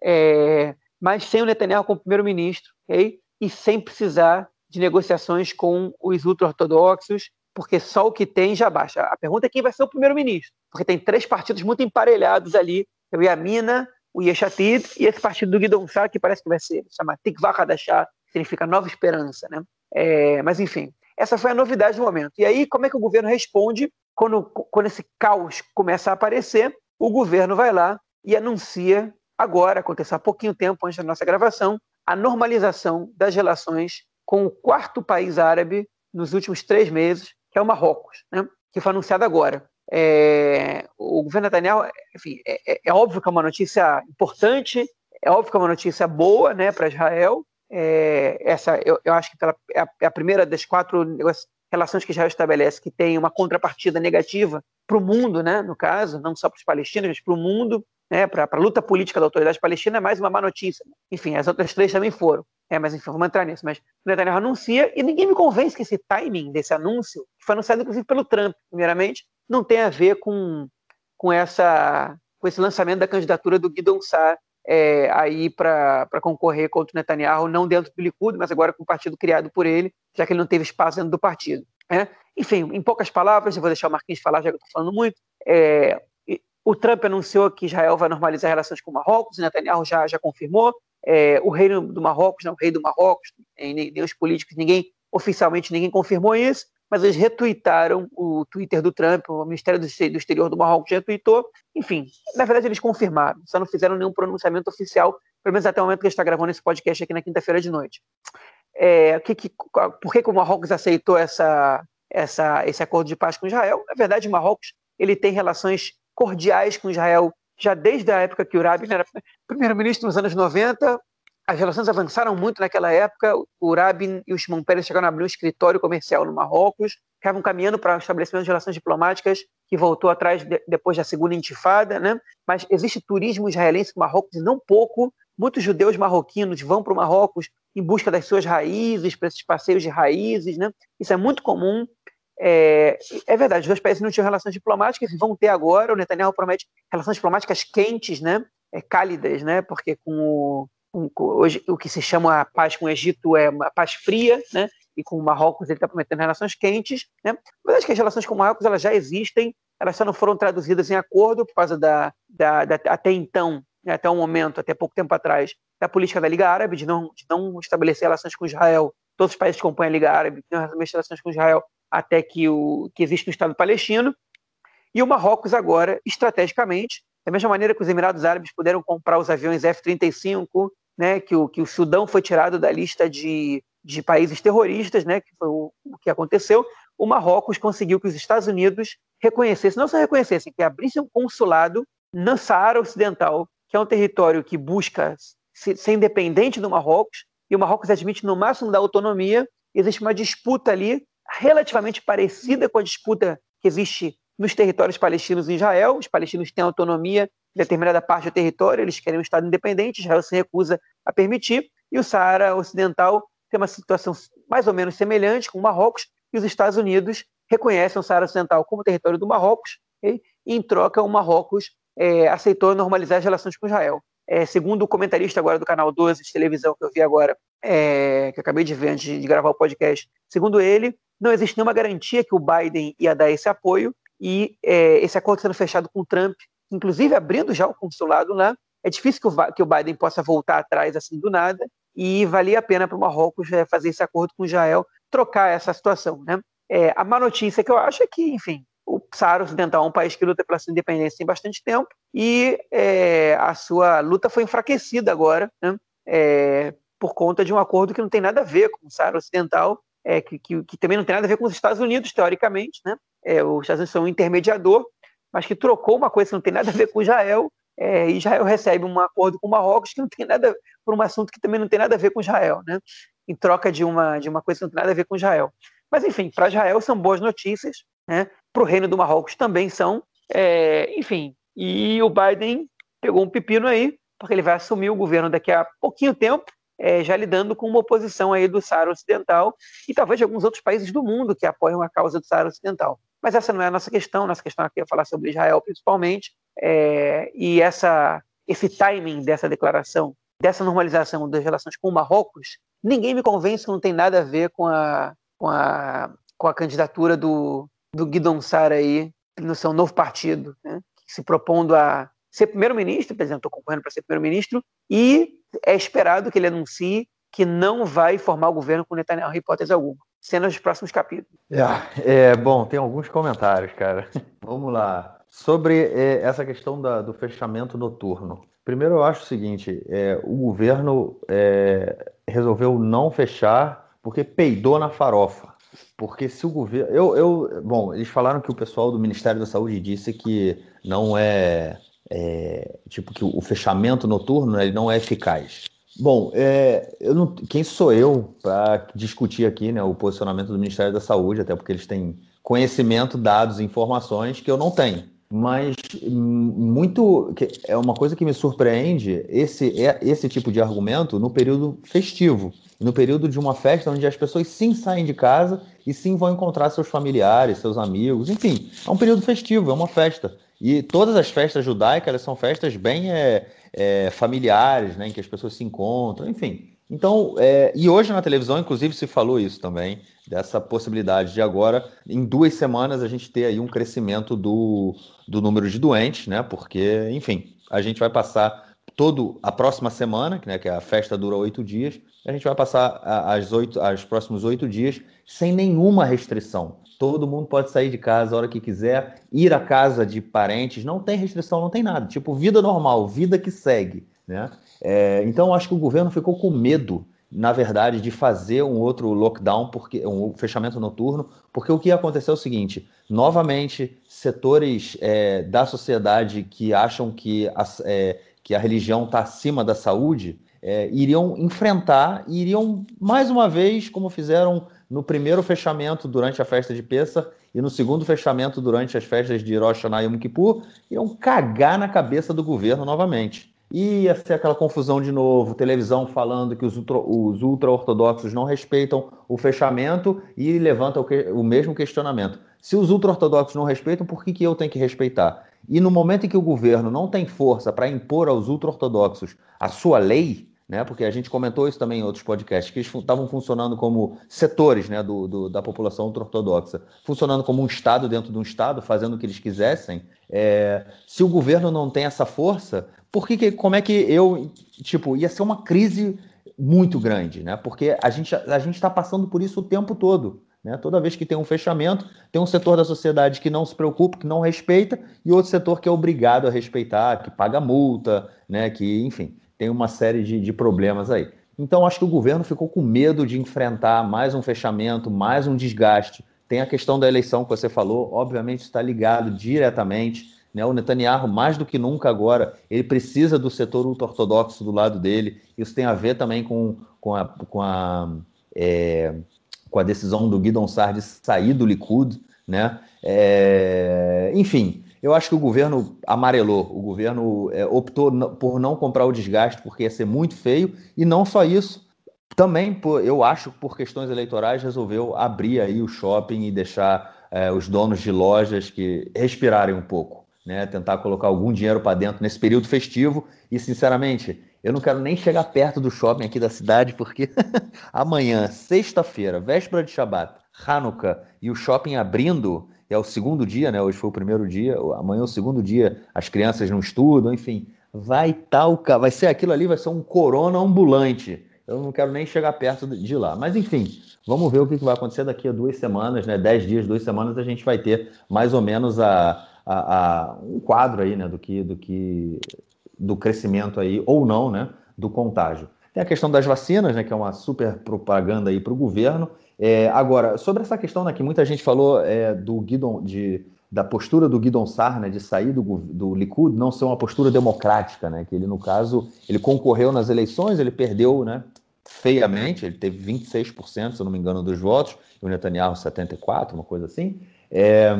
é, mas sem o Netanyahu como primeiro-ministro, okay? e sem precisar de negociações com os ultra-ortodoxos, porque só o que tem já baixa. A pergunta é quem vai ser o primeiro-ministro, porque tem três partidos muito emparelhados ali, o Yamina, o Yeshatid e esse partido do Guidon Sá, que parece que vai ser chamado Tikva Hadashah, significa nova esperança, né? É, mas enfim, essa foi a novidade do momento. E aí, como é que o governo responde quando, quando esse caos começa a aparecer? O governo vai lá e anuncia agora, aconteceu há pouquinho tempo antes da nossa gravação, a normalização das relações com o quarto país árabe nos últimos três meses, que é o Marrocos, né? que foi anunciado agora. É, o governo Netanyahu, enfim, é, é, é, óbvio que é uma notícia importante, é óbvio que é uma notícia boa né, para Israel, é, essa, eu, eu, acho que pela, é, a, é primeira das quatro relações que Israel estabelece que tem uma contrapartida negativa para o mundo, né, no caso, não só para os palestinos, mas para o mundo, né, para a luta política da autoridade palestina, é mais uma má notícia. Enfim, as outras três também foram. É, mas enfim, vamos entrar nisso. Mas o Netanyahu anuncia e ninguém me convence que esse timing desse anúncio, que foi anunciado inclusive pelo Trump, primeiramente, não tem a ver com, com, essa, com esse lançamento da candidatura do Guidon Sar é, aí para concorrer contra o Netanyahu, não dentro do Likud, mas agora com o partido criado por ele, já que ele não teve espaço dentro do partido. É? Enfim, em poucas palavras, eu vou deixar o Marquinhos falar, já que eu estou falando muito. É, o Trump anunciou que Israel vai normalizar relações com o Marrocos, o Netanyahu já, já confirmou. É, o reino do Marrocos, não, o rei do Marrocos, nem, nem, os políticos, ninguém, oficialmente ninguém confirmou isso, mas eles retuitaram o Twitter do Trump, o Ministério do Exterior do Marrocos retweetou. Enfim, na verdade eles confirmaram, só não fizeram nenhum pronunciamento oficial, pelo menos até o momento que a gente está gravando esse podcast aqui na quinta-feira de noite. É, que, que, por que, que, o Marrocos aceitou essa, essa, esse acordo de paz com Israel? Na verdade, o Marrocos ele tem relações cordiais com Israel já desde a época que o Rabin era primeiro-ministro nos anos 90. As relações avançaram muito naquela época. O Rabin e o Shimon Peres chegaram a abrir um escritório comercial no Marrocos, estavam caminhando para o estabelecimento de relações diplomáticas que voltou atrás de, depois da segunda intifada, né? Mas existe turismo israelense no Marrocos, não pouco. Muitos judeus marroquinos vão para o Marrocos em busca das suas raízes, para esses passeios de raízes, né? Isso é muito comum. É, é, verdade, os dois países não tinham relações diplomáticas vão ter agora. O Netanyahu promete relações diplomáticas quentes, né? É, cálidas, né? Porque com o, hoje o que se chama a paz com o Egito é uma paz fria, né? E com o Marrocos ele está prometendo relações quentes, né? Mas acho que as relações com o Marrocos elas já existem, elas só não foram traduzidas em acordo por causa da, da, da até então, né? até o momento, até pouco tempo atrás, da política da Liga Árabe, de não, de não estabelecer relações com Israel. Todos os países que compõem a Liga Árabe não estabelecer relações com Israel até que, o, que existe no Estado palestino. E o Marrocos agora, estrategicamente, da mesma maneira que os Emirados Árabes puderam comprar os aviões F-35, né, que, o, que o Sudão foi tirado da lista de, de países terroristas, né, que foi o, o que aconteceu, o Marrocos conseguiu que os Estados Unidos reconhecessem, não só reconhecessem, que abrissem um consulado no Saara Ocidental, que é um território que busca ser independente do Marrocos, e o Marrocos admite no máximo da autonomia, existe uma disputa ali relativamente parecida com a disputa que existe nos territórios palestinos em Israel. Os palestinos têm autonomia determinada parte do território, eles querem um Estado independente, Israel se recusa a permitir, e o Saara Ocidental tem uma situação mais ou menos semelhante com o Marrocos, e os Estados Unidos reconhecem o Saara Ocidental como território do Marrocos, e em troca o Marrocos é, aceitou normalizar as relações com Israel. É, segundo o comentarista agora do canal 12 de televisão que eu vi agora, é, que eu acabei de ver antes de gravar o podcast, segundo ele, não existe nenhuma garantia que o Biden ia dar esse apoio e é, esse acordo sendo fechado com o Trump, inclusive abrindo já o consulado lá, é difícil que o, que o Biden possa voltar atrás assim do nada e valia a pena para o Marrocos é, fazer esse acordo com Israel, trocar essa situação, né? É, a má notícia que eu acho é que, enfim, o Saara Ocidental é um país que luta pela sua independência tem bastante tempo e é, a sua luta foi enfraquecida agora, né? É, por conta de um acordo que não tem nada a ver com o Saara Ocidental, é, que, que, que, também não tem nada a ver com os Estados Unidos, teoricamente. Né? É, os Estados Unidos são um intermediador, mas que trocou uma coisa que não tem nada a ver com Israel, é, Israel recebe um acordo com Marrocos que não tem nada por um assunto que também não tem nada a ver com Israel, né? em troca de uma, de uma coisa que não tem nada a ver com Israel. Mas, enfim, para Israel são boas notícias, né? para o reino do Marrocos também são, é, enfim. E o Biden pegou um pepino aí, porque ele vai assumir o governo daqui a pouquinho tempo, é, já lidando com uma oposição aí do Saara Ocidental e talvez de alguns outros países do mundo que apoiam a causa do Saara Ocidental. Mas essa não é a nossa questão, nossa questão aqui é falar sobre Israel principalmente, é, e essa, esse timing dessa declaração, dessa normalização das relações com o Marrocos, ninguém me convence que não tem nada a ver com a, com a, com a candidatura do, do Guidon Sara aí no seu novo partido, né, se propondo a ser primeiro-ministro, estou concorrendo para ser primeiro-ministro, e é esperado que ele anuncie que não vai formar o governo com Netanyahu hipótese alguma. Cenas dos próximos capítulos. É, é, bom, tem alguns comentários, cara. Vamos lá. Sobre é, essa questão da, do fechamento noturno. Primeiro, eu acho o seguinte: é, o governo é, resolveu não fechar porque peidou na farofa. Porque se o governo. Eu, eu, bom, eles falaram que o pessoal do Ministério da Saúde disse que não é. É tipo, que o fechamento noturno ele não é eficaz. Bom, é, eu não, quem sou eu para discutir aqui né, o posicionamento do Ministério da Saúde, até porque eles têm conhecimento, dados, informações que eu não tenho. Mas muito é uma coisa que me surpreende esse, é, esse tipo de argumento no período festivo, no período de uma festa onde as pessoas sim saem de casa e sim vão encontrar seus familiares, seus amigos, enfim, é um período festivo, é uma festa. E todas as festas judaicas elas são festas bem é, é, familiares, né, em que as pessoas se encontram, enfim. Então, é, e hoje na televisão, inclusive, se falou isso também, dessa possibilidade de agora, em duas semanas, a gente ter aí um crescimento do, do número de doentes, né? Porque, enfim, a gente vai passar todo a próxima semana, né, que a festa dura oito dias, a gente vai passar as, oito, as próximos oito dias sem nenhuma restrição. Todo mundo pode sair de casa a hora que quiser, ir à casa de parentes, não tem restrição, não tem nada. Tipo, vida normal, vida que segue. Né? É, então, acho que o governo ficou com medo, na verdade, de fazer um outro lockdown, porque um fechamento noturno, porque o que aconteceu é o seguinte: novamente, setores é, da sociedade que acham que a, é, que a religião está acima da saúde é, iriam enfrentar, iriam mais uma vez, como fizeram no primeiro fechamento durante a festa de Pessa e no segundo fechamento durante as festas de Rosh Hashanah e Yom Kippur, iam cagar na cabeça do governo novamente. Ia ser aquela confusão de novo, televisão falando que os ultra-ortodoxos ultra não respeitam o fechamento e levanta o, que, o mesmo questionamento. Se os ultra-ortodoxos não respeitam, por que, que eu tenho que respeitar? E no momento em que o governo não tem força para impor aos ultra-ortodoxos a sua lei, né? Porque a gente comentou isso também em outros podcasts, que eles estavam funcionando como setores né, do, do da população ortodoxa, funcionando como um Estado dentro de um Estado, fazendo o que eles quisessem. É, se o governo não tem essa força, por que, como é que eu. Tipo, ia ser uma crise muito grande, né? Porque a gente a está passando por isso o tempo todo. Né? Toda vez que tem um fechamento, tem um setor da sociedade que não se preocupa, que não respeita, e outro setor que é obrigado a respeitar, que paga multa, né? que, enfim tem uma série de, de problemas aí. Então, acho que o governo ficou com medo de enfrentar mais um fechamento, mais um desgaste. Tem a questão da eleição que você falou, obviamente está ligado diretamente. Né? O Netanyahu, mais do que nunca agora, ele precisa do setor ultra-ortodoxo do lado dele. Isso tem a ver também com, com, a, com, a, é, com a decisão do Guidon Sar de sair do Likud. Né? É, enfim, eu acho que o governo amarelou, o governo é, optou por não comprar o desgaste, porque ia ser muito feio, e não só isso, também, por, eu acho por questões eleitorais, resolveu abrir aí o shopping e deixar é, os donos de lojas que respirarem um pouco, né? tentar colocar algum dinheiro para dentro nesse período festivo, e sinceramente, eu não quero nem chegar perto do shopping aqui da cidade, porque amanhã, sexta-feira, véspera de Shabat, Hanukkah, e o shopping abrindo, é o segundo dia, né? Hoje foi o primeiro dia, amanhã é o segundo dia, as crianças não estudam, enfim. Vai tal, vai ser aquilo ali, vai ser um corona ambulante. Eu não quero nem chegar perto de lá. Mas enfim, vamos ver o que vai acontecer daqui a duas semanas, né? Dez dias, duas semanas, a gente vai ter mais ou menos a, a, a, um quadro aí, né? Do que, do que do crescimento aí, ou não, né? Do contágio. Tem a questão das vacinas, né? Que é uma super propaganda aí para o governo. É, agora, sobre essa questão né, que muita gente falou é, do Guidon, de, da postura do Guidon Sar, né, de sair do, do Likud, não ser uma postura democrática, né, que ele, no caso, ele concorreu nas eleições, ele perdeu né, feiamente, ele teve 26%, se eu não me engano, dos votos, e o Netanyahu 74%, uma coisa assim. É,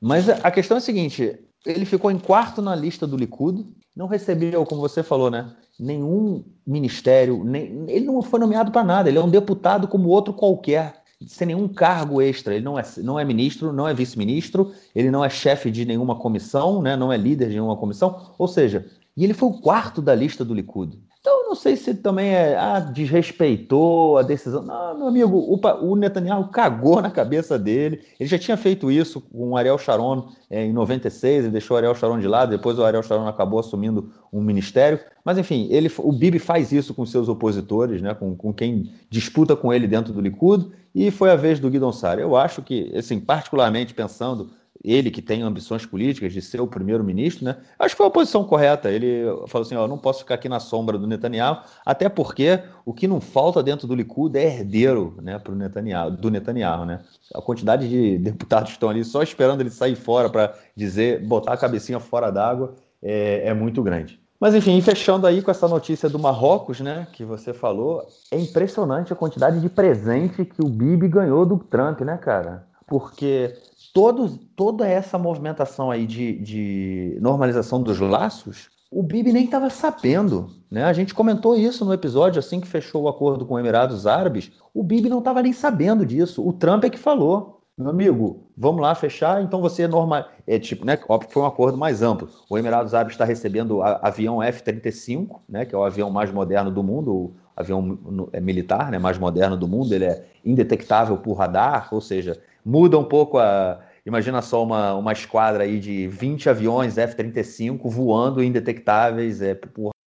mas a questão é a seguinte, ele ficou em quarto na lista do Likud, não recebeu, como você falou, né, nenhum ministério, nem, ele não foi nomeado para nada, ele é um deputado como outro qualquer, sem nenhum cargo extra. Ele não é, não é ministro, não é vice-ministro, ele não é chefe de nenhuma comissão, né, não é líder de nenhuma comissão, ou seja, e ele foi o quarto da lista do Likud. Não sei se também é, ah, desrespeitou a decisão. Não, meu amigo, o, o, Netanyahu cagou na cabeça dele. Ele já tinha feito isso com o Ariel Sharon é, em 96, ele deixou o Ariel Sharon de lado, depois o Ariel Sharon acabou assumindo um ministério. Mas, enfim, ele, o Bibi faz isso com seus opositores, né, com, com quem disputa com ele dentro do Likud, e foi a vez do Guidon Sar. Eu acho que, assim, particularmente pensando ele que tem ambições políticas de ser o primeiro-ministro, né? Acho que foi a posição correta. Ele falou assim: ó, não posso ficar aqui na sombra do Netanyahu, até porque o que não falta dentro do Likud é herdeiro, né, pro Netanyahu, do Netanyahu, né? A quantidade de deputados que estão ali só esperando ele sair fora para dizer, botar a cabecinha fora d'água é, é muito grande. Mas enfim, fechando aí com essa notícia do Marrocos, né, que você falou, é impressionante a quantidade de presente que o Bibi ganhou do Trump, né, cara? Porque toda essa movimentação aí de, de normalização dos laços, o Bibi nem estava sabendo, né? A gente comentou isso no episódio assim que fechou o acordo com os Emirados Árabes. O Bibi não estava nem sabendo disso. O Trump é que falou meu amigo, vamos lá fechar, então você normal. É tipo, né? Óbvio que foi um acordo mais amplo. O Emirados Árabes está recebendo a, avião F-35, né? Que é o avião mais moderno do mundo, o avião é militar, né? Mais moderno do mundo. Ele é indetectável por radar, ou seja, muda um pouco a. Imagina só uma, uma esquadra aí de 20 aviões F-35 voando indetectáveis, é,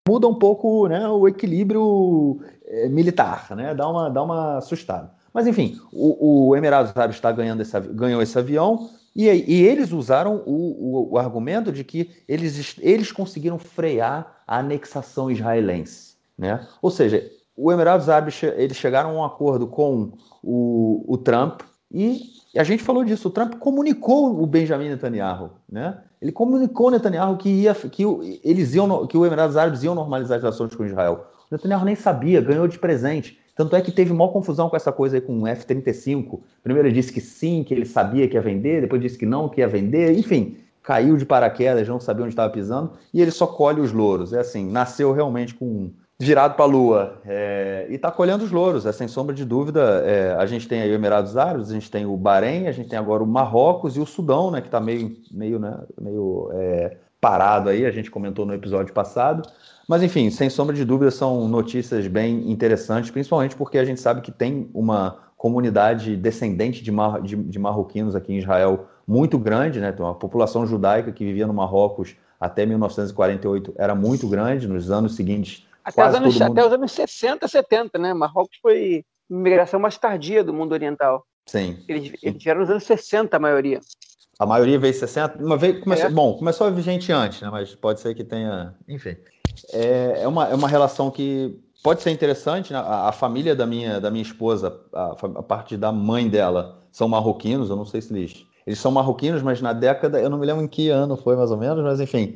muda um pouco né, o equilíbrio é, militar, né? Dá uma, dá uma assustada. Mas enfim, o, o Emirados Árabes está ganhando esse, ganhou esse avião e, e eles usaram o, o, o, argumento de que eles, eles conseguiram frear a anexação israelense. Né? Ou seja, o Emirados Árabes eles chegaram a um acordo com o, o Trump e a gente falou disso. O Trump comunicou o Benjamin Netanyahu, né? Ele comunicou Netanyahu que ia que eles iam que o Emirados Árabes iam normalizar as relações com Israel. O Netanyahu nem sabia, ganhou de presente. Tanto é que teve maior confusão com essa coisa aí com o F-35. Primeiro ele disse que sim, que ele sabia que ia vender, depois disse que não, que ia vender, enfim, caiu de paraquedas, não sabia onde estava pisando, e ele só colhe os louros. É assim, nasceu realmente com virado para a lua é, e está colhendo os louros, é, sem sombra de dúvida. É, a gente tem aí o Emirados Árabes, a gente tem o Bahrein, a gente tem agora o Marrocos e o Sudão, né, que está meio, meio, né, meio é, parado aí, a gente comentou no episódio passado. Mas, enfim, sem sombra de dúvida, são notícias bem interessantes, principalmente porque a gente sabe que tem uma comunidade descendente de, mar, de, de marroquinos aqui em Israel muito grande, né? Então, a população judaica que vivia no Marrocos até 1948 era muito grande, nos anos seguintes. Até, os anos, até os anos 60, 70, né? Marrocos foi imigração mais tardia do mundo oriental. Sim. Eles, eles vieram nos anos 60, a maioria. A maioria veio 60. Uma vez, começou, é. Bom, começou a vir gente antes, né? Mas pode ser que tenha. Enfim é, é, uma, é uma relação que pode ser interessante. Né? A, a, família da minha, da minha esposa, a, a, parte da mãe dela, são marroquinos. Eu não sei se eles. Eles são marroquinos, mas na década, eu não me lembro em que ano foi mais ou menos, mas enfim,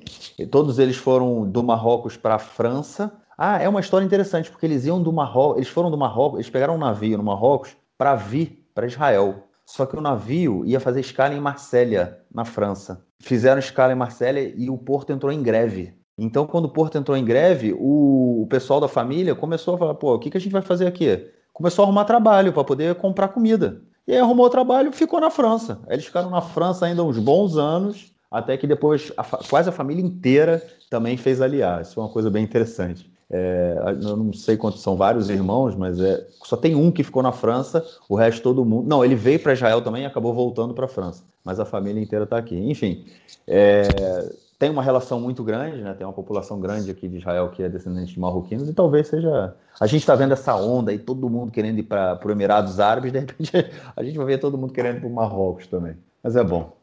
todos eles foram do Marrocos para a França. Ah, é uma história interessante, porque eles iam do Marrocos, eles foram do Marrocos, eles pegaram um navio no Marrocos para vir para Israel. Só que o navio ia fazer escala em Marsella, na França. Fizeram escala em Marsella e o porto entrou em greve. Então, quando o Porto entrou em greve, o, o pessoal da família começou a falar: pô, o que, que a gente vai fazer aqui? Começou a arrumar trabalho para poder comprar comida. E aí arrumou trabalho ficou na França. Eles ficaram na França ainda uns bons anos, até que depois a, quase a família inteira também fez aliar. Isso é uma coisa bem interessante. É, eu não sei quantos são vários irmãos, mas é, só tem um que ficou na França, o resto todo mundo. Não, ele veio para Israel também e acabou voltando para a França, mas a família inteira está aqui. Enfim, é, tem uma relação muito grande, né? Tem uma população grande aqui de Israel que é descendente de marroquinos e talvez seja. A gente está vendo essa onda aí, todo mundo querendo ir para os Emirados Árabes, de repente a gente vai ver todo mundo querendo ir para o Marrocos também. Mas é bom.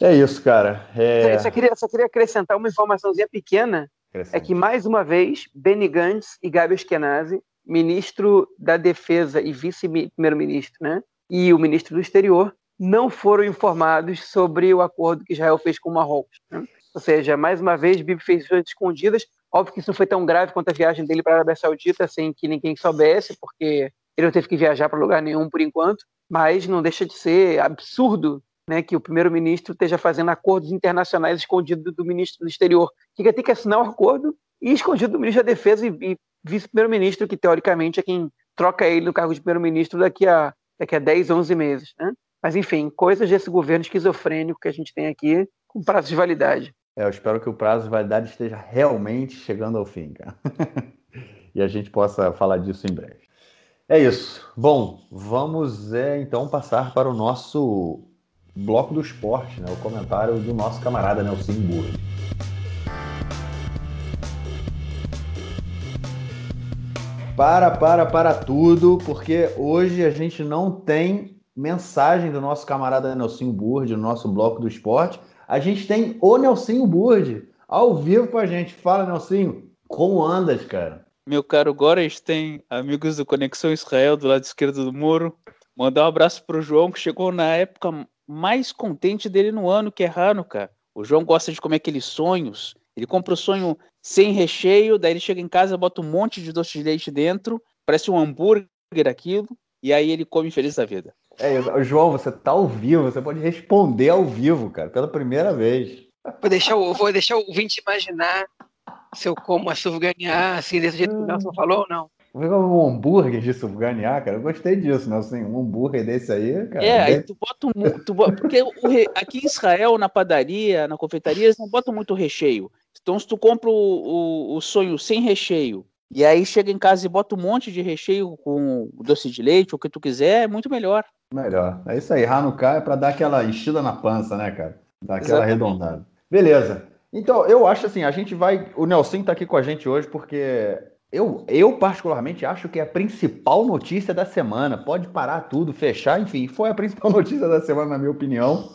É isso, cara. É... Eu só queria, só queria acrescentar uma informaçãozinha pequena. É que, mais uma vez, Benny Gantz e Gabi Eskenazi, ministro da Defesa e vice-primeiro-ministro, né? E o ministro do Exterior, não foram informados sobre o acordo que Israel fez com o Marrocos. Né? Ou seja, mais uma vez, Bibi fez coisas escondidas. Óbvio que isso não foi tão grave quanto a viagem dele para a Arábia Saudita, sem que ninguém soubesse, porque ele não teve que viajar para lugar nenhum por enquanto. Mas não deixa de ser absurdo né, que o primeiro-ministro esteja fazendo acordos internacionais escondido do ministro do exterior, que vai ter que assinar o um acordo e escondido do ministro da Defesa e, e vice-primeiro-ministro, que teoricamente é quem troca ele no cargo de primeiro-ministro daqui a, daqui a 10, 11 meses. Né? Mas, enfim, coisas desse governo esquizofrênico que a gente tem aqui com prazo de validade. É, eu espero que o prazo de validade esteja realmente chegando ao fim, cara. e a gente possa falar disso em breve. É isso. Bom, vamos é, então passar para o nosso bloco do esporte, né? o comentário do nosso camarada Nelson Burro. Para, para, para tudo, porque hoje a gente não tem mensagem do nosso camarada Nelson Burd no nosso bloco do esporte, a gente tem o Nelsinho Burd ao vivo com a gente. Fala, Nelsinho, como andas, cara? Meu caro Góres, tem amigos do Conexão Israel do lado esquerdo do muro. Mandar um abraço pro João, que chegou na época mais contente dele no ano, que é Hanukkah. O João gosta de comer aqueles sonhos Ele compra o sonho sem recheio, daí ele chega em casa, bota um monte de doce de leite dentro, parece um hambúrguer aquilo, e aí ele come feliz da vida. É, João, você tá ao vivo, você pode responder ao vivo, cara, pela primeira vez. Vou deixar, vou deixar o ouvinte imaginar se eu como a ganhar assim, desse jeito que o Nelson falou ou não. Um hambúrguer de subganear, cara. Eu gostei disso, né? Assim, um hambúrguer desse aí, cara. É, aí tu bota um. Tu bota, porque re, aqui em Israel, na padaria, na confeitaria, eles não botam muito recheio. Então, se tu compra o, o, o, sonho sem recheio, e aí chega em casa e bota um monte de recheio com doce de leite, o que tu quiser, é muito melhor. Melhor. É isso aí. Hanukkah é pra dar aquela enchida na pança, né, cara? Dar aquela Exatamente. arredondada. Beleza. Então, eu acho assim, a gente vai. O Nelson tá aqui com a gente hoje porque eu, eu, particularmente, acho que é a principal notícia da semana. Pode parar tudo, fechar, enfim, foi a principal notícia da semana, na minha opinião.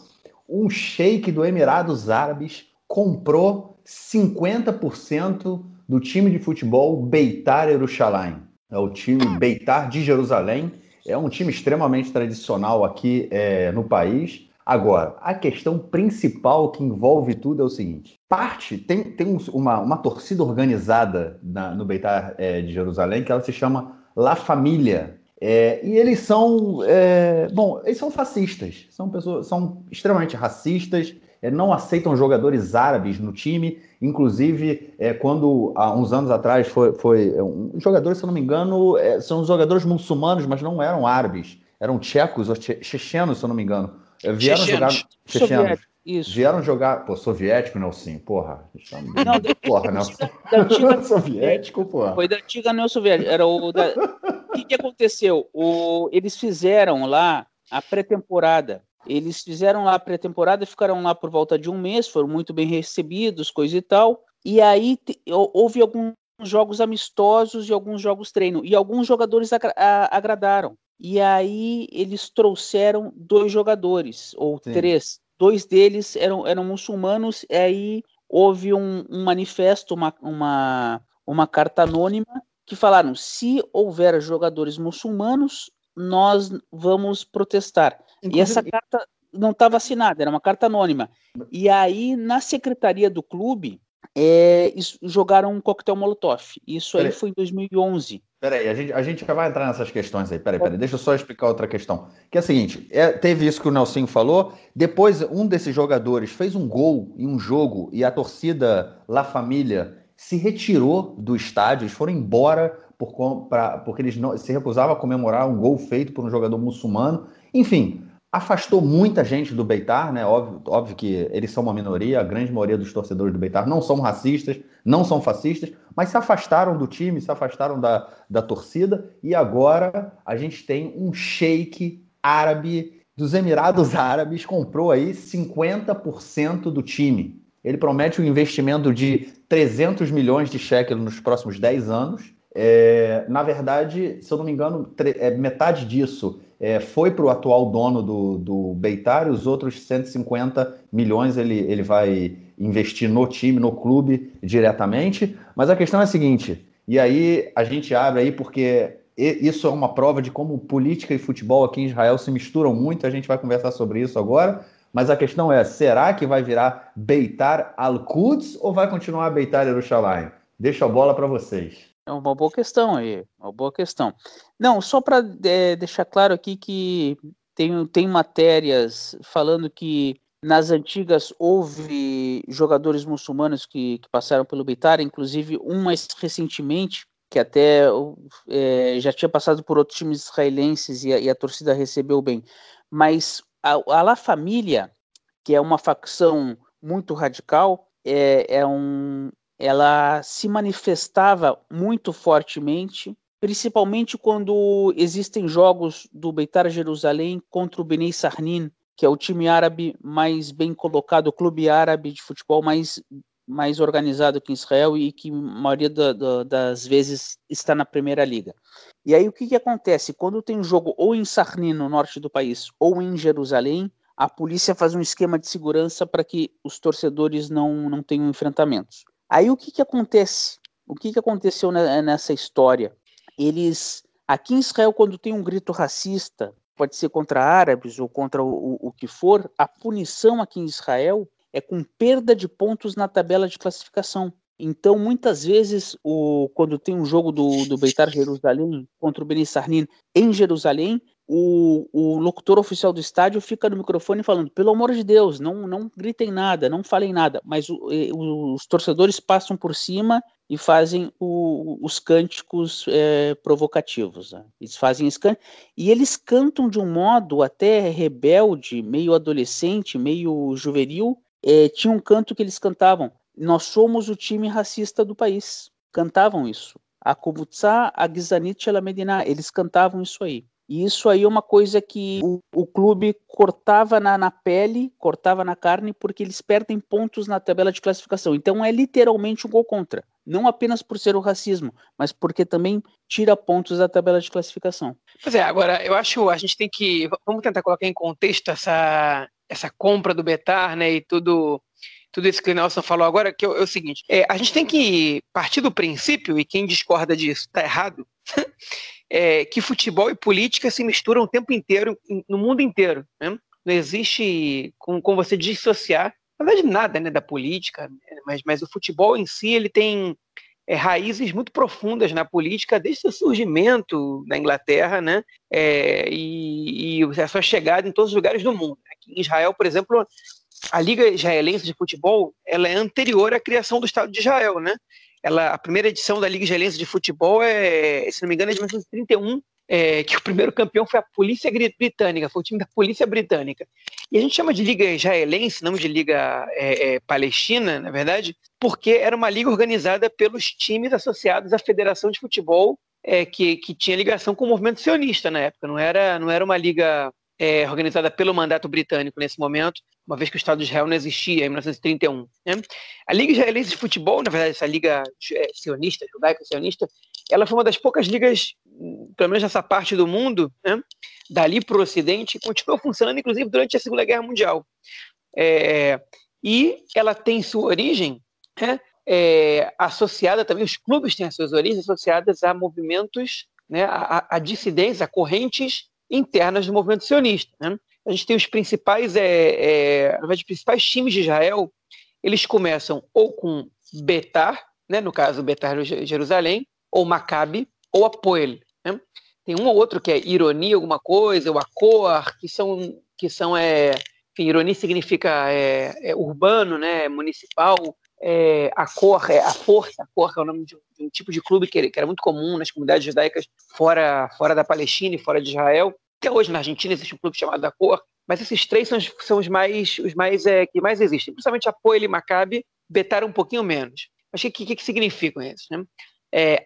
Um sheik do Emirados Árabes comprou 50% do time de futebol Beitar Jerusalém. É o time Beitar de Jerusalém. É um time extremamente tradicional aqui é, no país. Agora, a questão principal que envolve tudo é o seguinte: parte, tem, tem uma, uma torcida organizada na, no Beitar é, de Jerusalém que ela se chama La Família. É, e eles são, é, bom, eles são fascistas, são pessoas, são extremamente racistas, é, não aceitam jogadores árabes no time. Inclusive, é, quando há uns anos atrás foi, foi um, jogadores, se eu não me engano, é, são jogadores muçulmanos, mas não eram árabes, eram tchecos ou chechenos, se eu não me engano vieram jogar. Chechenos. Isso. Vieram jogar. Pô, soviético, Nelson, porra. Não, porra, Nelson. Da antiga... soviético, porra. Foi da antiga União Soviética. Era o. Da... o que, que aconteceu? O... Eles fizeram lá a pré-temporada. Eles fizeram lá a pré-temporada, ficaram lá por volta de um mês, foram muito bem recebidos, coisa e tal. E aí houve alguns jogos amistosos e alguns jogos treino. E alguns jogadores agra agradaram. E aí eles trouxeram dois jogadores, ou Sim. três. Dois deles eram, eram muçulmanos, e aí houve um, um manifesto, uma, uma, uma carta anônima, que falaram: se houver jogadores muçulmanos, nós vamos protestar. Inclusive... E essa carta não estava assinada, era uma carta anônima. E aí, na secretaria do clube, é, jogaram um coquetel molotov. Isso aí foi em 2011. Peraí, a gente, a gente já vai entrar nessas questões aí. Peraí, peraí, deixa eu só explicar outra questão. Que é a seguinte: é, teve isso que o Nelson falou. Depois, um desses jogadores fez um gol em um jogo e a torcida La Família se retirou do estádio, eles foram embora por, pra, porque eles não, se recusavam a comemorar um gol feito por um jogador muçulmano. Enfim, afastou muita gente do Beitar, né? Óbvio, óbvio que eles são uma minoria, a grande maioria dos torcedores do Beitar não são racistas, não são fascistas, mas se afastaram do time, se afastaram da, da torcida, e agora a gente tem um sheik árabe dos Emirados Árabes, comprou aí 50% do time. Ele promete um investimento de 300 milhões de shekels nos próximos 10 anos. É, na verdade, se eu não me engano, é, metade disso é, foi para o atual dono do, do Beitar e os outros 150 milhões ele, ele vai investir no time, no clube diretamente. Mas a questão é a seguinte, e aí a gente abre aí porque isso é uma prova de como política e futebol aqui em Israel se misturam muito, a gente vai conversar sobre isso agora. Mas a questão é, será que vai virar Beitar Al-Quds ou vai continuar Beitar Yerushalayim? Deixa a bola para vocês. É uma boa questão aí, uma boa questão. Não, só para é, deixar claro aqui que tem, tem matérias falando que nas antigas houve jogadores muçulmanos que, que passaram pelo Beitar, inclusive um mais recentemente, que até é, já tinha passado por outros times israelenses e a, e a torcida recebeu bem. Mas a, a La Família, que é uma facção muito radical, é, é, um, ela se manifestava muito fortemente, principalmente quando existem jogos do Beitar Jerusalém contra o Bnei Sarnin, que é o time árabe mais bem colocado, o clube árabe de futebol mais, mais organizado aqui em Israel e que a maioria da, da, das vezes está na Primeira Liga. E aí o que, que acontece? Quando tem um jogo ou em Sarnin, no norte do país, ou em Jerusalém, a polícia faz um esquema de segurança para que os torcedores não, não tenham enfrentamentos. Aí o que, que acontece? O que, que aconteceu nessa história? Eles, aqui em Israel, quando tem um grito racista, pode ser contra árabes ou contra o, o, que for, a punição aqui em Israel é com perda de pontos na tabela de classificação. Então, muitas vezes, o, quando tem um jogo do, do Beitar Jerusalém contra o Beni Sarnin em Jerusalém, o, o, locutor oficial do estádio fica no microfone falando: pelo amor de Deus, não, não gritem nada, não falem nada. Mas o, os torcedores passam por cima e fazem o, os cânticos é, provocativos. Né? Eles fazem esse cântico, e eles cantam de um modo até rebelde, meio adolescente, meio juvenil. É, tinha um canto que eles cantavam: Nós somos o time racista do país. Cantavam isso. A Kubutsa, a Gizanit, a Medina, eles cantavam isso aí. E isso aí é uma coisa que o, o clube cortava na, na, pele, cortava na carne, porque eles perdem pontos na tabela de classificação. Então é literalmente um gol contra. Não apenas por ser o racismo, mas porque também tira pontos da tabela de classificação. Pois é, agora eu acho a gente tem que. Vamos tentar colocar em contexto essa, essa compra do Betar, né? E tudo tudo isso que o Nelson falou agora, que é, o seguinte: é, a gente tem que partir do princípio, e quem discorda disso está errado, é, que futebol e política se misturam o tempo inteiro, no mundo inteiro. Né? Não existe como, como você dissociar, na verdade, nada né, da política, mas, mas o futebol em si ele tem é, raízes muito profundas na política desde o surgimento da Inglaterra, né? É, e, e, a sua chegada em todos os lugares do mundo. Aqui em Israel, por exemplo, a Liga Israelense de Futebol ela é anterior à criação do Estado de Israel, né? Ela, a primeira edição da Liga Israelense de Futebol é, se não me engano, é de 1931, é, que o primeiro campeão foi a Polícia Britânica, foi o time da Polícia Britânica. E a gente chama de Liga Israelense, não de Liga é, é, Palestina, na verdade, porque era uma liga organizada pelos times associados à Federação de Futebol, é, que, que tinha ligação com o movimento sionista na época, não era, não era uma liga é, organizada pelo mandato britânico nesse momento, uma vez que o Estado de Israel não existia em 1931. Né? A Liga Israelense de Futebol, na verdade, essa liga é, sionista, judaico-sionista, ela foi uma das poucas ligas, pelo menos nessa parte do mundo, né? dali para o Ocidente, continuou funcionando, inclusive, durante a Segunda Guerra Mundial. É, e ela tem sua origem né? é, associada também, os clubes têm as suas origens associadas a movimentos, né? a, a dissidências, a correntes internas do movimento sionista. Né? A gente tem os principais, é, é, os principais times de Israel, eles começam ou com Betar, né, no caso Betar Jerusalém, ou Maccabi, ou Apoel. Né? Tem um ou outro que é ironia, alguma coisa, ou Acoar, que são, que são é, enfim, ironia significa é, é urbano, né, municipal, é, a cor, é, a força, a cor é o nome um, de um tipo de clube que, que, era muito comum nas comunidades judaicas fora, fora da Palestina e fora de Israel. Até hoje na Argentina existe um clube chamado da Cor, mas esses três são, são os mais, os mais é, que mais existem. Principalmente a Poel e Maccabi, Betar um pouquinho menos. Mas o que, que, que significam esses? Né? É,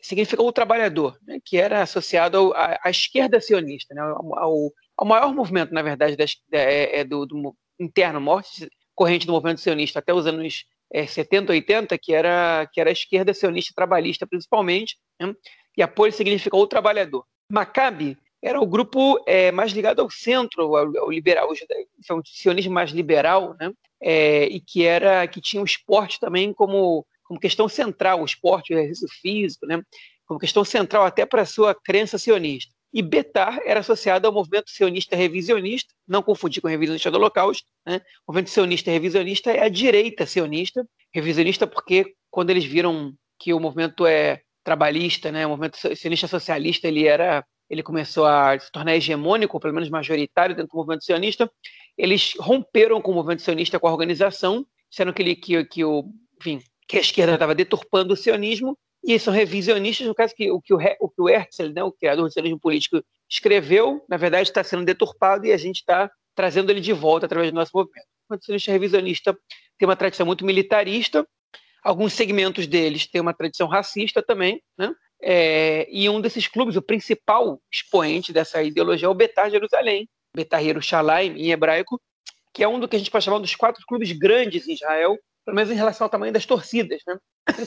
significa o trabalhador, né, que era associado ao, à, esquerda sionista, né, ao, ao, maior movimento, na verdade, das, é, é do, do, interno, morte corrente do movimento sionista até os anos é, 70, 80, que era, que era a esquerda sionista trabalhista, principalmente, né, e a Poel significa o trabalhador. Maccabi era o grupo é, mais ligado ao centro, ao, ao liberal, o sionismo mais liberal, né? É, e que era que tinha o esporte também como, como questão central, o esporte, o exercício físico, né? como questão central até para a sua crença sionista. E Betar era associado ao movimento sionista revisionista, não confundir com o revisionista do Holocausto. Né? O movimento sionista revisionista é a direita sionista, revisionista porque quando eles viram que o movimento é trabalhista, né? o movimento sionista socialista, ele era ele começou a se tornar hegemônico, ou pelo menos majoritário dentro do movimento sionista, eles romperam com o movimento sionista, com a organização, sendo que, ele, que, que, o, enfim, que a esquerda estava deturpando o sionismo, e eles são revisionistas, no caso que o que o, o, que o Herzl, né, o criador do sionismo político, escreveu, na verdade está sendo deturpado e a gente está trazendo ele de volta através do nosso movimento. O movimento sionista revisionista tem uma tradição muito militarista, alguns segmentos deles têm uma tradição racista também, né? É, e um desses clubes, o principal expoente dessa ideologia é o Betar Jerusalém, Betar Yerushalayim em hebraico, que é um do que a gente pode chamar dos quatro clubes grandes em Israel, pelo menos em relação ao tamanho das torcidas, né?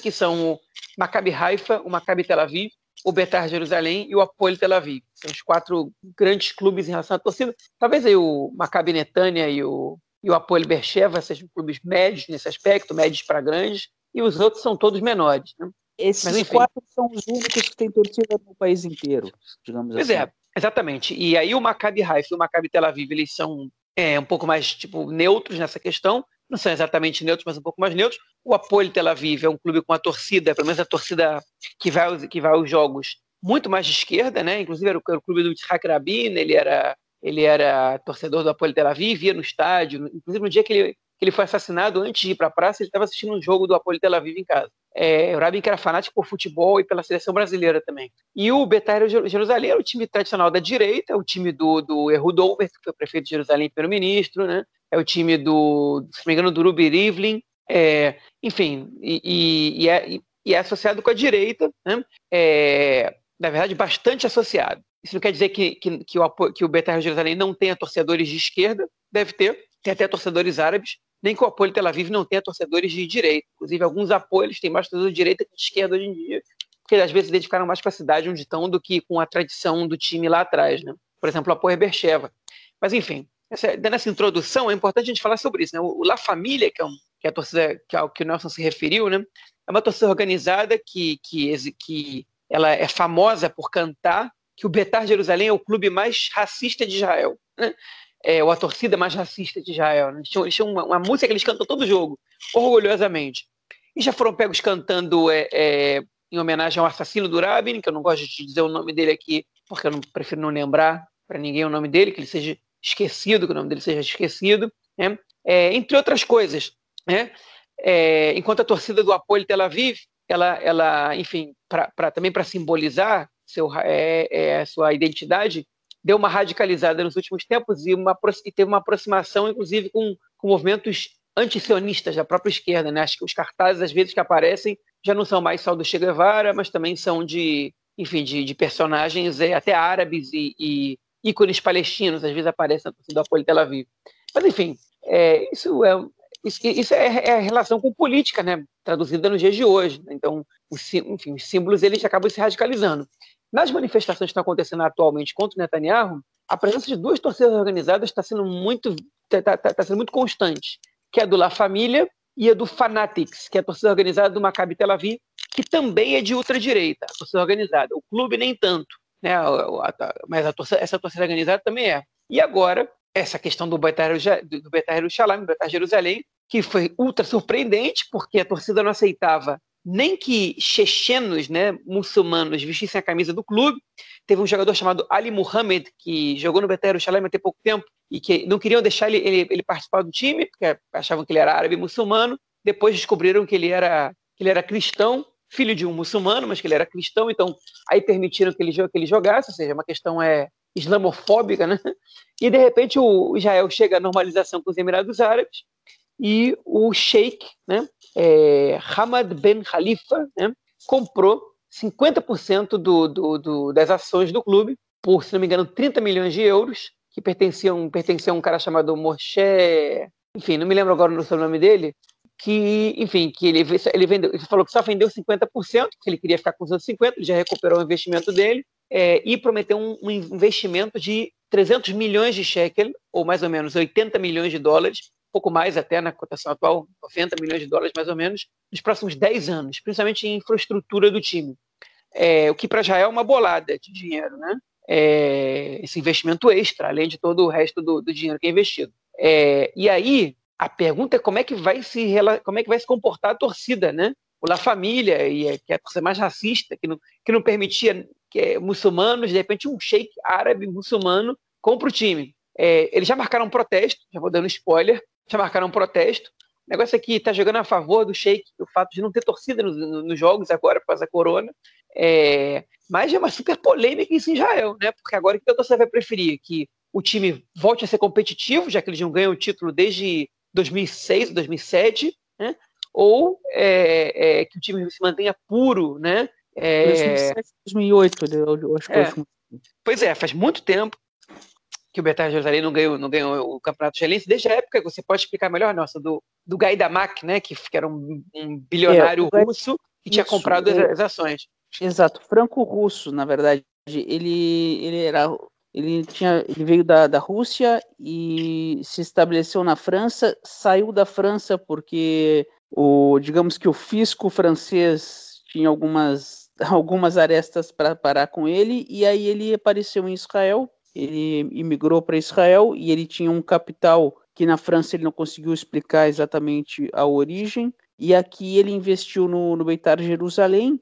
que são o Maccabi Haifa, o Maccabi Tel Aviv, o Betar Jerusalém e o Apoel Tel Aviv. São os quatro grandes clubes em relação à torcida. Talvez aí o Maccabi Netanya e o, e o Apoel Beersheva sejam clubes médios nesse aspecto, médios para grandes, e os outros são todos menores. Né? Esses quatro são os únicos que têm torcida no país inteiro, digamos pois assim. Pois é, exatamente. E aí o Maccabi Haifa e o Maccabi Tel Aviv, eles são é, um pouco mais tipo neutros nessa questão, não são exatamente neutros, mas um pouco mais neutros. O Apoio Tel Aviv é um clube com uma torcida, pelo menos a torcida que vai, que vai aos jogos, muito mais de esquerda, né? Inclusive era o, era o clube do Yitzhak Rabin, ele era, ele era torcedor do Apoio Tel Aviv, ia no estádio. Inclusive no dia que ele, que ele foi assassinado, antes de ir para a praça, ele estava assistindo um jogo do Apoio Tel Aviv em casa. É, o Rabin que era fanático por futebol e pela seleção brasileira também. E o Betar Jerusalém era o time tradicional da direita, o time do, do que foi prefeito de Jerusalém e primeiro-ministro, né? é o time do, se não me engano, do Ruby Rivlin, é, enfim, e, e, e, é, e, é, associado com a direita, né? é, na verdade, bastante associado. Isso não quer dizer que, que, que o, que o Jerusalém não tenha torcedores de esquerda, deve ter, tem até torcedores árabes, nem que o apoio Tel Aviv não tenha torcedores de direita. Inclusive, alguns apoios têm mais torcedores de direita que de esquerda hoje em dia, porque às vezes se identificaram mais com a cidade onde estão do que com a tradição do time lá atrás. Né? Por exemplo, o apoio Bercheva. Mas, enfim, essa, dando essa introdução, é importante a gente falar sobre isso. Né? O, La Família, que é, um, que é a torcida que, ao que o Nelson se referiu, né? é uma torcida organizada que, que, que ela é famosa por cantar que o Betar Jerusalém é o clube mais racista de Israel. Né? É, ou a torcida mais racista de Israel. Né? Eles tinham, eles tinham uma, uma, música que eles cantam todo jogo, orgulhosamente. E já foram pegos cantando é, é, em homenagem ao assassino do Rabin, que eu não gosto de dizer o nome dele aqui, porque eu não, prefiro não lembrar para ninguém o nome dele, que ele seja esquecido, que o nome dele seja esquecido, né? é, entre outras coisas. Né? É, enquanto a torcida do Apoio Tel Aviv, ela, ela enfim, pra, pra também para simbolizar seu, é, é, sua identidade, deu uma radicalizada nos últimos tempos e, uma, e teve uma aproximação, inclusive, com, com movimentos antisionistas da própria esquerda. Né? Acho que os cartazes, às vezes, que aparecem já não são mais só do Che Guevara, mas também são de, enfim, de, de personagens é, até árabes e, e, ícones palestinos, às vezes aparecem do apoio Tel Aviv. Mas, enfim, é, isso é isso, é, é, a relação com política, né? traduzida nos dias de hoje. Então, os, enfim, os símbolos eles acabam se radicalizando. Nas manifestações que estão acontecendo atualmente contra o Netanyahu, a presença de duas torcidas organizadas está sendo muito está tá, tá sendo muito constante, que é a do La Família e a do Fanatics, que é a torcida organizada do Maccabi Tel Aviv, que também é de ultradireita, a torcida organizada. O clube nem tanto né? Mas a torcida, essa torcida organizada também é. E agora, essa questão do Betar do Betar Jerusalém, que foi ultra surpreendente, porque a torcida não aceitava nem que chechenos, né, muçulmanos, vestissem a camisa do clube. Teve um jogador chamado Ali Muhammad, que jogou no Betar Jerusalém há pouco tempo, e que não queriam deixar ele, ele, ele, participar do time, porque achavam que ele era árabe muçulmano. Depois descobriram que ele era, que ele era cristão, filho de um muçulmano, mas que ele era cristão, então aí permitiram que ele, que ele jogasse, ou seja, uma questão é islamofóbica, né? E de repente o Israel chega à normalização com os Emirados Árabes e o sheik, né, é, Hamad Ben Khalifa, né, comprou 50% do, do, do, das ações do clube por, se não me engano, 30 milhões de euros, que pertenciam, pertenciam a um cara chamado Moshe, enfim, não me lembro agora o nome dele, que, enfim, que ele, ele, vendeu, ele falou que só vendeu 50%, que ele queria ficar com os outros 50%, ele já recuperou o investimento dele, é, e prometeu um, um, investimento de 300 milhões de shekel, ou mais ou menos 80 milhões de dólares, pouco mais até na cotação atual, 90 milhões de dólares mais ou menos, nos próximos 10 anos, principalmente em infraestrutura do time. É, o que para Israel é uma bolada de dinheiro, né? É, esse investimento extra, além de todo o resto do, do dinheiro que é investido. É, e aí, a pergunta é como é que vai se como é que vai se comportar a torcida, né? O La Família, e é, que é a torcida mais racista, que não, que não permitia que é, muçulmanos, de repente um sheik árabe muçulmano compra o time. É, eles já marcaram um protesto, já vou dando spoiler, já marcaram um protesto. O negócio aqui está jogando a favor do sheik, o fato de não ter torcida nos, nos jogos agora, por causa da corona. É, mas é uma super polêmica isso em Israel, né? Porque agora o que a torcida vai preferir? Que o time volte a ser competitivo, já que eles não ganham o título desde 2006, 2007, né? ou é, é, que o time se mantenha puro, né? É... 2007, 2008, eu acho que é. Pois é, faz muito tempo que o Betar Jerusalém não ganhou, não ganhou o Campeonato Israelense, desde a época, você pode explicar melhor, nossa, do, do Gaidamak, né, que, que era um, um bilionário é, russo que tinha comprado é. as ações. Exato, franco-russo, na verdade. Ele, ele era ele, tinha, ele veio da, da Rússia e se estabeleceu na França, saiu da França porque o, digamos que o fisco francês tinha algumas, algumas arestas para parar com ele, e aí ele apareceu em Israel ele imigrou para Israel e ele tinha um capital que na França ele não conseguiu explicar exatamente a origem. E aqui ele investiu no, no Beitar Jerusalém,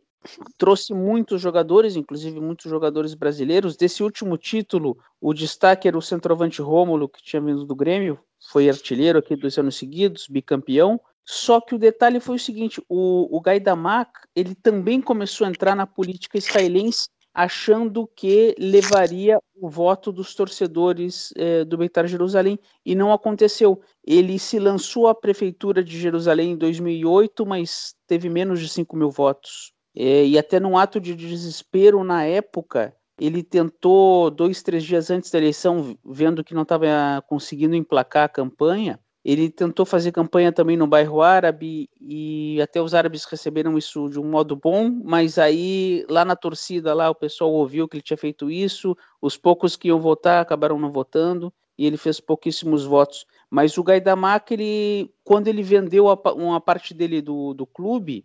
trouxe muitos jogadores, inclusive muitos jogadores brasileiros. Desse último título, o destaque era o centroavante Rômulo, que tinha vindo do Grêmio, foi artilheiro aqui dois anos seguidos, bicampeão. Só que o detalhe foi o seguinte: o, o Gaidamak ele também começou a entrar na política israelense achando que levaria o voto dos torcedores eh, do Beitar Jerusalém e não aconteceu. Ele se lançou à prefeitura de Jerusalém em 2008, mas teve menos de 5 mil votos. Eh, e até num ato de desespero na época, ele tentou, dois, três dias antes da eleição, vendo que não estava conseguindo emplacar a campanha, ele tentou fazer campanha também no bairro árabe e até os árabes receberam isso de um modo bom, mas aí lá na torcida lá o pessoal ouviu que ele tinha feito isso, os poucos que iam votar acabaram não votando e ele fez pouquíssimos votos. Mas o Gaidamak, ele, quando ele vendeu a, uma parte dele do, do clube,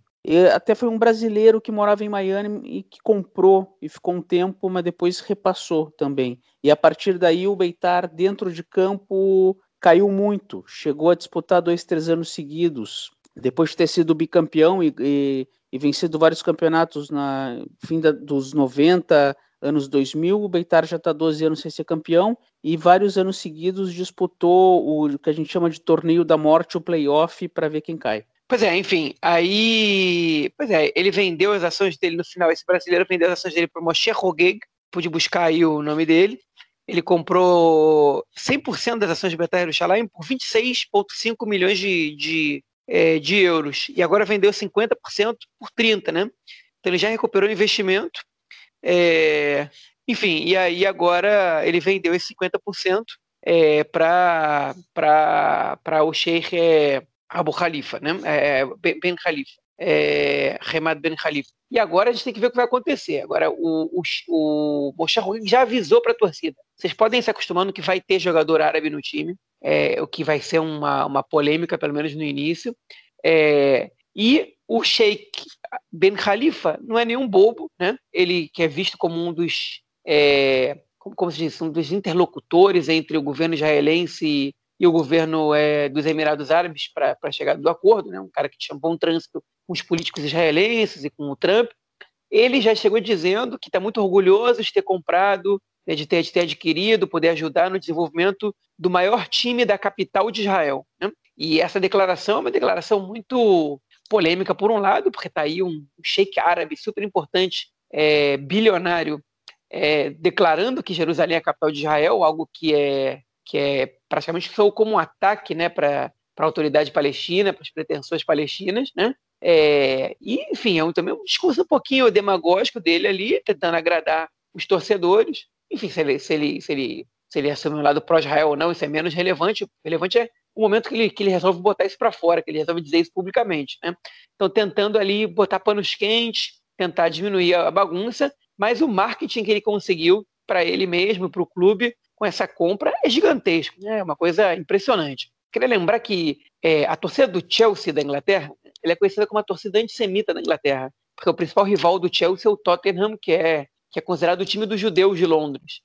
até foi um brasileiro que morava em Miami e que comprou e ficou um tempo, mas depois repassou também. E a partir daí o Beitar dentro de campo caiu muito, chegou a disputar dois, três anos seguidos, depois de ter sido bicampeão e, e, e vencido vários campeonatos na fim da, dos 90, anos 2000, o Beitar já está 12 anos sem ser campeão e vários anos seguidos disputou o que a gente chama de torneio da morte, o playoff, para ver quem cai. Pois é, enfim, aí. Pois é, ele vendeu as ações dele no final. Esse brasileiro vendeu as ações dele para o Moshe Rogeg, pude buscar aí o nome dele ele comprou 100% das ações de Betar Jerusalém por 26,5 milhões de, de, é, de euros. E agora vendeu 50% por 30%, né? Então ele já recuperou o investimento. É, enfim, e aí agora ele vendeu esse 50% é, para o Sheikh é, Abu Khalifa, né? É, ben Khalifa é, Remad Ben Khalifa. E agora a gente tem que ver o que vai acontecer. Agora, o, o, o Moshe já avisou para a torcida. Vocês podem se acostumando que vai ter jogador árabe no time, é, o que vai ser uma, uma polêmica, pelo menos no início. É, e o Sheikh Ben Khalifa não é nenhum bobo, né? Ele que é visto como um dos, é, como, como se diz, um dos interlocutores entre o governo israelense e o governo é, dos Emirados Árabes para a chegada do acordo, né? um cara que tinha bom trânsito com os políticos israelenses e com o Trump, ele já chegou dizendo que está muito orgulhoso de ter comprado, né, de, ter, de ter adquirido, poder ajudar no desenvolvimento do maior time da capital de Israel. Né? E essa declaração é uma declaração muito polêmica, por um lado, porque está aí um sheik árabe super importante, é, bilionário, é, declarando que Jerusalém é a capital de Israel, algo que é, que é praticamente como um ataque né, para a autoridade palestina, para as pretensões palestinas, né? É, e, enfim, é um, também um discurso um pouquinho demagógico dele ali, tentando agradar os torcedores. Enfim, se ele, se ele, se ele, se ele assume um lado pró-Israel ou não, isso é menos relevante. Relevante é o momento que ele, que ele resolve botar isso para fora, que ele resolve dizer isso publicamente. Né? Então, tentando ali botar panos quentes, tentar diminuir a bagunça, mas o marketing que ele conseguiu para ele mesmo, para o clube, com essa compra é gigantesco, né? é uma coisa impressionante. Queria lembrar que é, a torcida do Chelsea da Inglaterra ele é conhecida como a torcida antissemita na Inglaterra, porque o principal rival do Chelsea é o Tottenham, que é, que é considerado o time dos judeus de Londres.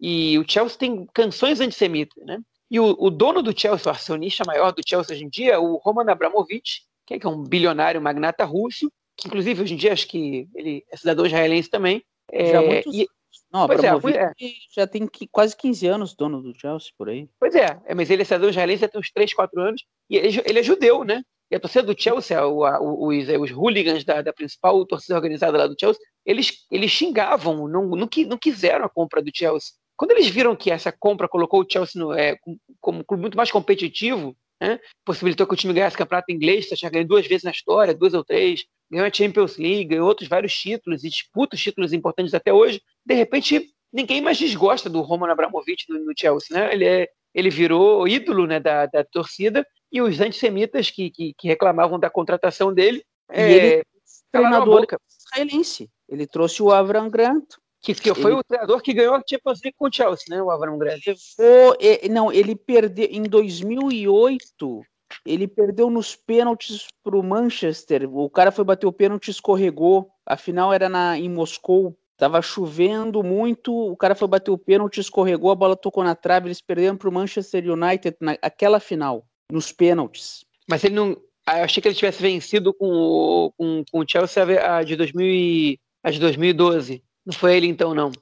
E o Chelsea tem canções antissemitas, né? E o, o, dono do Chelsea, o acionista maior do Chelsea hoje em dia, é o Roman Abramovich, que é, um bilionário magnata russo, que inclusive hoje em dia acho que ele é cidadão israelense também. É, Já muitos... e, não, Abramovich é, é. já tem quase 15 anos dono do Chelsea, por aí. Pois é, é mas ele é cidadão israelense já tem uns 3, 4 anos, e ele, ele é judeu, né? E a torcida do Chelsea, o, os, os hooligans da, da, principal torcida organizada lá do Chelsea, eles, eles xingavam, não, não, não quiseram a compra do Chelsea. Quando eles viram que essa compra colocou o Chelsea no, é, como um clube muito mais competitivo, né, possibilitou que o time ganhasse campeonato inglês, já ganhou duas vezes na história, duas ou três, ganhou a Champions League, ganhou outros vários títulos e disputa os títulos importantes até hoje. De repente, ninguém mais desgosta do Roman Abramovich no, no Chelsea, né? Ele, é, ele virou ídolo né, da, da torcida e os antissemitas que, que, que reclamavam da contratação dele. E é, ele treinador israelense. Ele trouxe o Avram Grant. Que, que foi ele... o treinador que ganhou a Champions League com o Chelsea, né? O Avram Grant. Levou, não, ele perdeu em 2008. Ele perdeu nos pênaltis para o Manchester. O cara foi bater o pênalti, escorregou. A final era na, em Moscou. Tava chovendo muito, o cara foi bater o pênalti, escorregou, a bola tocou na trave, eles perderam para o Manchester United naquela final, nos pênaltis. Mas ele não. Ah, eu achei que ele tivesse vencido com o, com, com o Chelsea a de, 2000, a de 2012. Não foi ele então, não?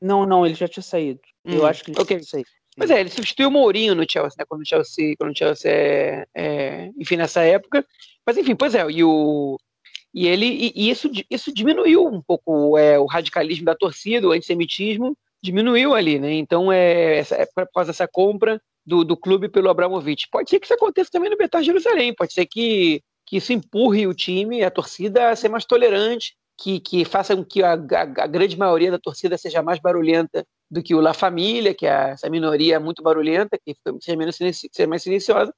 Não, não, ele já tinha saído. Hum, eu acho que ele okay. tinha saído. Mas é, ele substituiu o Mourinho no Chelsea, né? Quando o Chelsea, quando o Chelsea é, é, enfim, nessa época. Mas enfim, pois é, e o, e ele e, e isso, isso diminuiu um pouco é, o radicalismo da torcida, o antissemitismo diminuiu ali, né? Então é, essa, é por causa dessa compra do, do clube pelo Abramovich. Pode ser que isso aconteça também no Betar Jerusalém, pode ser que, que isso empurre o time, a torcida a ser mais tolerante, que, que faça com que a, a, a grande maioria da torcida seja mais barulhenta do que o La Família, que é essa minoria muito barulhenta, que seja, menos seja mais silenciosa.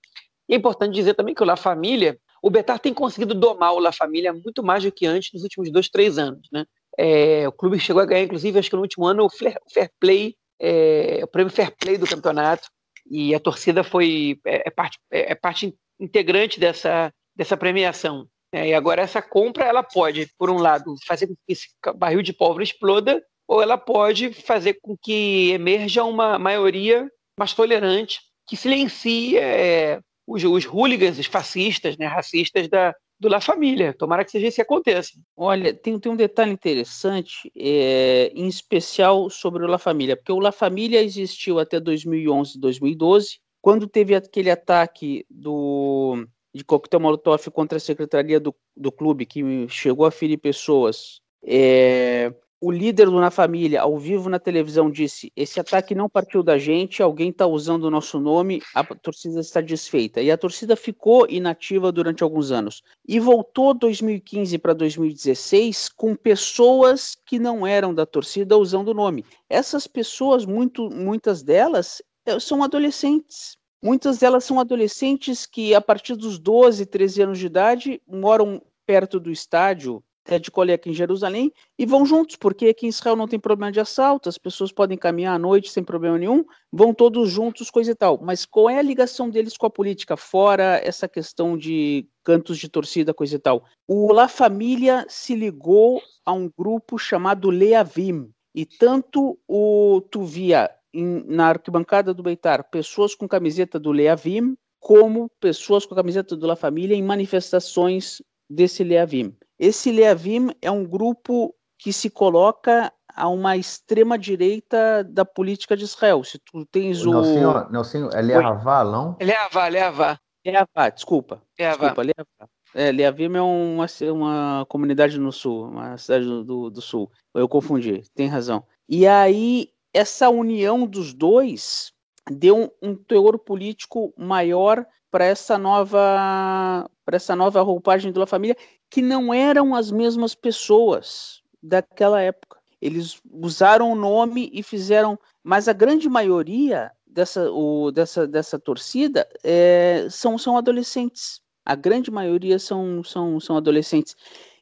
E é importante dizer também que o La Família o Betar tem conseguido domar o La Família muito mais do que antes nos últimos dois, três anos. Né? É, o clube chegou a ganhar, inclusive, acho que no último ano, o Fair, Play, é, o prêmio Fair Play do campeonato, e a torcida foi é, é parte, é, é, parte integrante dessa, dessa premiação. É, e agora essa compra, ela pode, por um lado, fazer com que esse barril de pólvora exploda, ou ela pode fazer com que emerja uma maioria mais tolerante, que silencie é, os, os hooligans, os fascistas, né, racistas da, do La Família. Tomara que seja isso que aconteça. Olha, tem, tem um detalhe interessante, é, em especial sobre o La Família, porque o La Família existiu até 2011, 2012, quando teve aquele ataque do de coquetel molotov contra a secretaria do, do clube, que chegou a ferir pessoas. É, o líder do Na Família, ao vivo na televisão, disse: Esse ataque não partiu da gente, alguém está usando o nosso nome, a torcida está desfeita. E a torcida ficou inativa durante alguns anos. E voltou 2015 para 2016 com pessoas que não eram da torcida usando o nome. Essas pessoas, muito, muitas delas, eh, são adolescentes. Muitas delas são adolescentes que, a partir dos 12, 13 anos de idade, moram perto do estádio de colher aqui em Jerusalém e vão juntos, porque aqui em Israel não tem problema de assalto, as pessoas podem caminhar à noite sem problema nenhum, vão todos juntos, coisa e tal. Mas qual é a ligação deles com a política, fora essa questão de cantos de torcida, coisa e tal? O La Família se ligou a um grupo chamado Leavim, e tanto o tu via em, na arquibancada do Beitar pessoas com camiseta do Leavim, como pessoas com camiseta do La Família em manifestações desse Leavim. Esse Leavim é um grupo que se coloca a uma extrema direita da política de Israel. Se tu tens o. Nelsinho, Nelsinho é Leavá, não? É Leavá, Leavá. Leavá, desculpa. Leavá. Desculpa, Leavá. É, Leavim é uma, uma comunidade no sul, uma cidade do, do, do sul. Eu confundi, tem razão. E aí, essa união dos dois deu um, um teor político maior para essa nova para essa nova roupagem da família que não eram as mesmas pessoas daquela época. Eles usaram o nome e fizeram, mas a grande maioria dessa, o, dessa, dessa torcida é, são, são adolescentes. A grande maioria são, são, são adolescentes.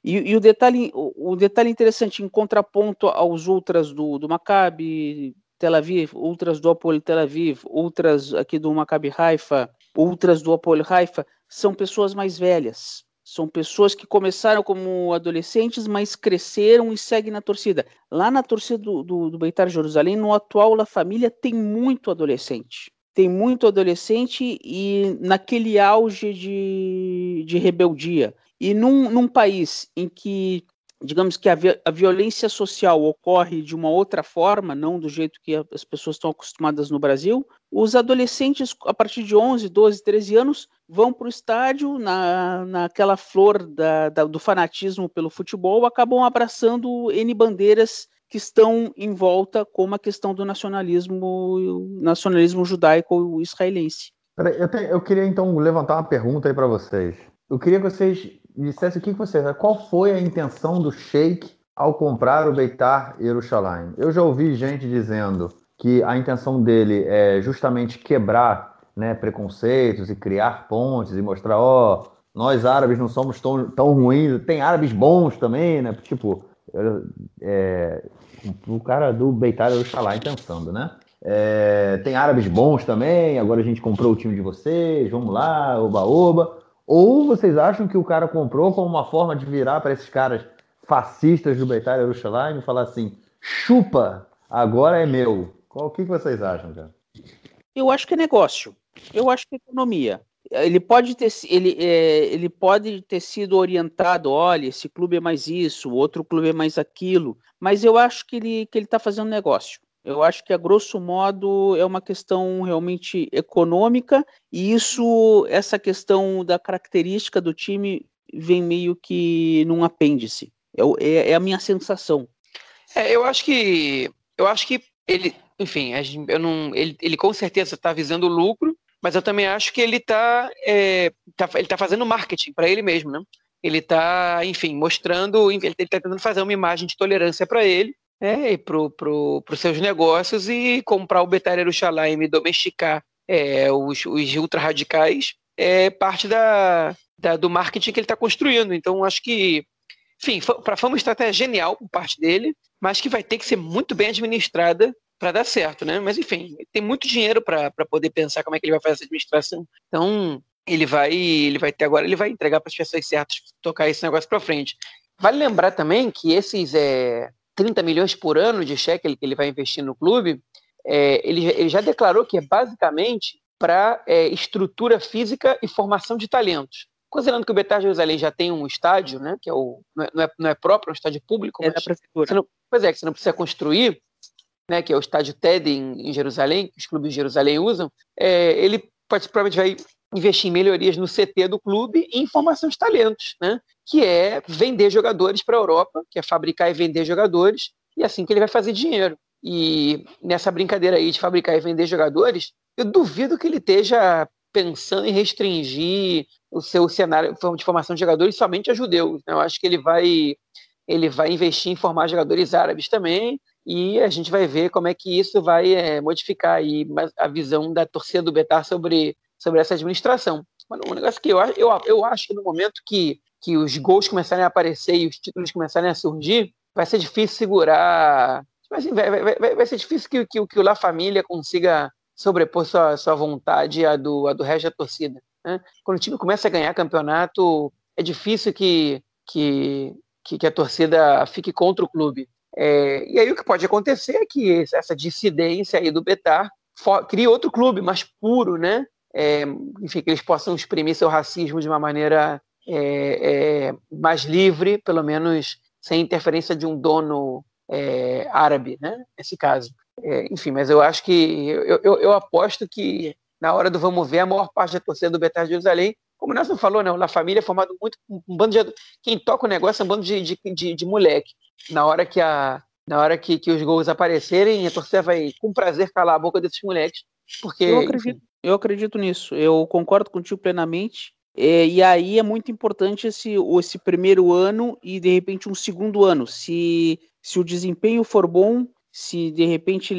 E, e, o, detalhe, o, o, detalhe interessante, em contraponto aos ultras do, do Maccabi Tel Aviv, ultras do Apolo Tel Aviv, ultras aqui do Maccabi Haifa, ultras do Apolo Haifa, são pessoas mais velhas, são pessoas que começaram como adolescentes, mas cresceram e seguem na torcida. Lá na torcida do, do, do Beitar Jerusalém, no atual La Família, tem muito adolescente. Tem muito adolescente e naquele auge de, de rebeldia. E num, num país em que digamos que a, vi a, violência social ocorre de uma outra forma, não do jeito que as pessoas estão acostumadas no Brasil, os adolescentes, a partir de 11, 12, 13 anos, vão para o estádio, na, naquela flor da, da, do fanatismo pelo futebol, acabam abraçando N bandeiras que estão em volta, como a questão do nacionalismo, nacionalismo judaico israelense. Eu, eu queria então levantar uma pergunta aí para vocês. Eu queria que vocês dissessem o que, vocês. Qual foi a intenção do Sheik ao comprar o Beitar Yerushalayim? Eu já ouvi gente dizendo que a intenção dele é justamente quebrar né, preconceitos e criar pontes e mostrar, ó, oh, nós árabes não somos tão, tão ruins, tem árabes bons também, né? Tipo, é, o cara do Beitar Yerushalayim pensando, né? É, tem árabes bons também, agora a gente comprou o time de vocês, vamos lá, oba-oba. Ou vocês acham que o cara comprou como uma forma de virar para esses caras fascistas do Beitar Yerushalayim e falar assim, chupa, agora é meu. Qual, o que vocês acham, cara? Eu acho que é negócio. Eu acho que é economia. Ele pode ter, ele, é, ele pode ter sido orientado, olha, esse clube é mais isso, outro clube é mais aquilo, mas eu acho que ele que ele está fazendo negócio. Eu acho que a grosso modo é uma questão realmente econômica e isso, essa questão da característica do time vem meio que num apêndice. É, é, é a minha sensação. É, eu acho que eu acho que ele, enfim, eu não, ele, ele com certeza está visando lucro, mas eu também acho que ele está é, tá, ele tá fazendo marketing para ele mesmo, né? Ele está, enfim, mostrando, ele está tentando fazer uma imagem de tolerância para ele, né, para pro, os seus negócios e comprar o Betar Yerushalayim e domesticar é, os, os ultra-radicais é parte da, da, do marketing que ele está construindo. Então, acho que, enfim, para foi uma estratégia genial por parte dele, mas que vai ter que ser muito bem administrada para dar certo, né? Mas enfim, tem muito dinheiro para poder pensar como é que ele vai fazer essa administração. Então, ele vai, ele vai ter agora, ele vai entregar para as pessoas certas tocar esse negócio para frente. Vale lembrar também que esses é, 30 milhões por ano de cheque que ele vai investir no clube, é, ele, ele, já declarou que é basicamente para é, estrutura física e formação de talentos. Considerando que o Betar Jerusalém já tem um estádio, né, que é o, não, é, não é, não é próprio, é um estádio público, é da prefeitura. Não, pois é, que você não precisa construir, né, que é o estádio TED em, em Jerusalém, que os clubes de Jerusalém usam, é, ele provavelmente vai investir em melhorias no CT do clube e em formação de talentos, né, que é vender jogadores para a Europa, que é fabricar e vender jogadores, e é assim que ele vai fazer dinheiro. E nessa brincadeira aí de fabricar e vender jogadores, eu duvido que ele esteja pensando em restringir o seu cenário de formação de jogadores somente a judeus. Né? Eu acho que ele vai, ele vai investir em formar jogadores árabes também, e a gente vai ver como é que isso vai é, modificar aí a visão da torcida do Betar sobre, sobre essa administração. Mas um negócio que eu, eu, eu acho que no momento que, que os gols começarem a aparecer e os títulos começarem a surgir, vai ser difícil segurar. Assim, vai, vai, vai, vai ser difícil que, que, que o La Família consiga sobrepor sua, sua vontade à do, do resto da torcida. Né? Quando o time começa a ganhar campeonato, é difícil que, que, que, que a torcida fique contra o clube. É, e aí o que pode acontecer é que essa dissidência aí do Betar crie outro clube mais puro, né? É, enfim, que eles possam exprimir seu racismo de uma maneira é, é mais livre, pelo menos sem interferência de um dono é, árabe, né? Nesse caso. É, enfim, mas eu acho que eu, eu, eu, aposto que na hora do vamos ver, a maior parte da torcida do Betar de Jerusalém como o Nelson falou, né, o La Família é formado muito um bando de. Quem toca o negócio é um bando de, de, de, de moleque. Na hora que a. Na hora que, que os gols aparecerem, a torcida vai com prazer calar a boca desses moleques. Porque. Eu acredito, eu acredito nisso. Eu concordo contigo plenamente. É, e aí é muito importante esse, esse primeiro ano e de repente um segundo ano. Se, se o desempenho for bom, se de repente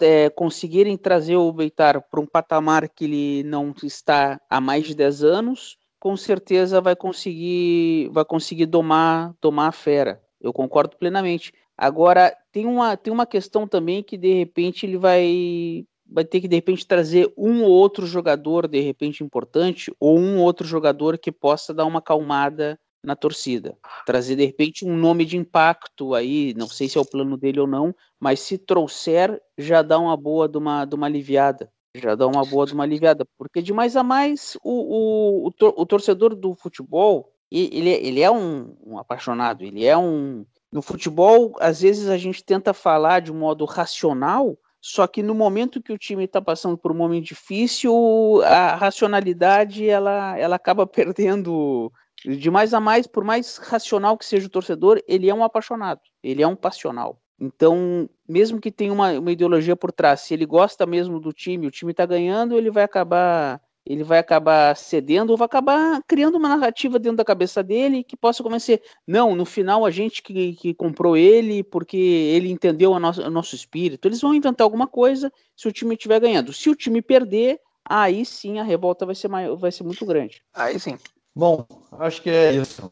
é, conseguirem trazer o Beitar para um patamar que ele não está há mais de 10 anos, com certeza vai conseguir vai conseguir domar, domar a fera. Eu concordo plenamente. Agora, tem uma, tem uma questão também que de repente ele vai vai ter que de repente trazer um ou outro jogador de repente importante ou um ou outro jogador que possa dar uma calmada na torcida. Trazer de repente um nome de impacto aí, não sei se é o plano dele ou não, mas se trouxer, já dá uma boa de uma, de uma aliviada. Já dá uma boa de uma aliviada. Porque de mais a mais, o, o, o, torcedor do futebol, ele, ele é um, um apaixonado, ele é um. No futebol, às vezes a gente tenta falar de um modo racional, só que no momento que o time está passando por um momento difícil, a racionalidade ela, ela acaba perdendo de mais a mais, por mais racional que seja o torcedor, ele é um apaixonado, ele é um passional. Então, mesmo que tenha uma, uma ideologia por trás, se ele gosta mesmo do time, o time está ganhando, ele vai acabar ele vai acabar cedendo ou vai acabar criando uma narrativa dentro da cabeça dele que possa convencer. Não, no final a gente que, que comprou ele porque ele entendeu o nosso, o nosso espírito. Eles vão inventar alguma coisa se o time estiver ganhando. Se o time perder, aí sim a revolta vai ser, maior, vai ser muito grande. Aí sim. Bom, acho que é isso.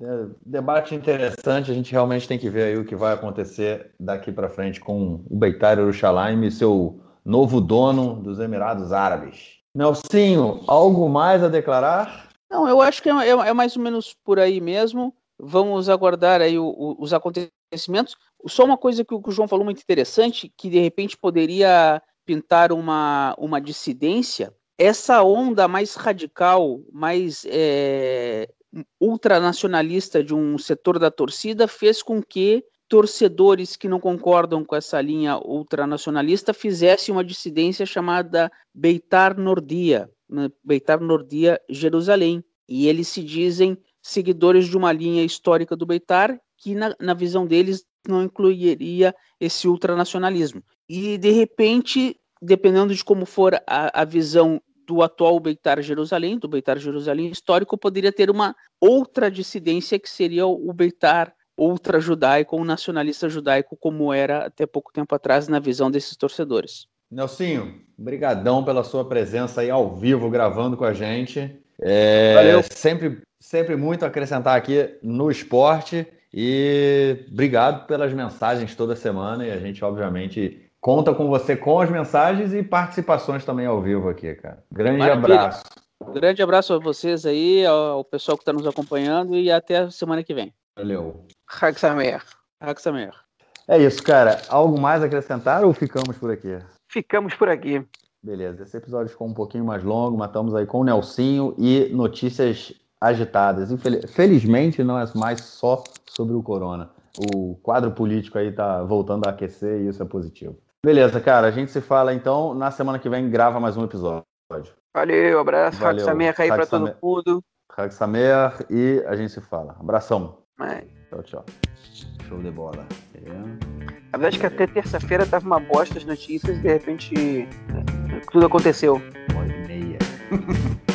É, debate interessante, a gente realmente tem que ver aí o que vai acontecer daqui para frente com o Beitar Yerushalayim e seu novo dono dos Emirados Árabes. Nelsinho, algo mais a declarar? Não, eu acho que é, é, é mais ou menos por aí mesmo. Vamos aguardar aí o, o, os acontecimentos. Só uma coisa que o, que o João falou muito interessante, que de repente poderia pintar uma, uma dissidência, essa onda mais radical, mais é, ultranacionalista de um setor da torcida fez com que torcedores que não concordam com essa linha ultranacionalista fizessem uma dissidência chamada Beitar Nordia, né, Beitar Nordia Jerusalém. E eles se dizem seguidores de uma linha histórica do Beitar que, na, na visão deles, não incluiria esse ultranacionalismo. E, de repente, dependendo de como for a, a visão do atual Beitar Jerusalém, do Beitar Jerusalém histórico, poderia ter uma outra dissidência que seria o Beitar ultra-judaico ou nacionalista judaico, como era até pouco tempo atrás na visão desses torcedores. Nelsinho, brigadão pela sua presença aí ao vivo, gravando com a gente. É, Valeu. Sempre, sempre muito a acrescentar aqui no esporte. E obrigado pelas mensagens toda semana. E a gente, obviamente, conta com você com as mensagens e participações também ao vivo aqui, cara. Grande Maravilha. abraço. Grande abraço a vocês aí, ao pessoal que está nos acompanhando e até a semana que vem. Valeu. Hag Samer. Hag Samer. É isso, cara. Algo mais a acrescentar ou ficamos por aqui? Ficamos por aqui. Beleza, esse episódio ficou um pouquinho mais longo, matamos aí com o Nelsinho e notícias agitadas. Infelizmente não é mais só sobre o corona. O quadro político aí tá voltando a aquecer e isso é positivo. Beleza, cara, a gente se fala então na semana que vem, grava mais um episódio. Valeu, abraço, Valeu. Samer aí para todo mundo. Samer e a gente se fala. Abração. É. Tchau, tchau. Show de bola. É. A verdade é que até terça-feira tava uma bosta as notícias e de repente tudo aconteceu. Uma e meia.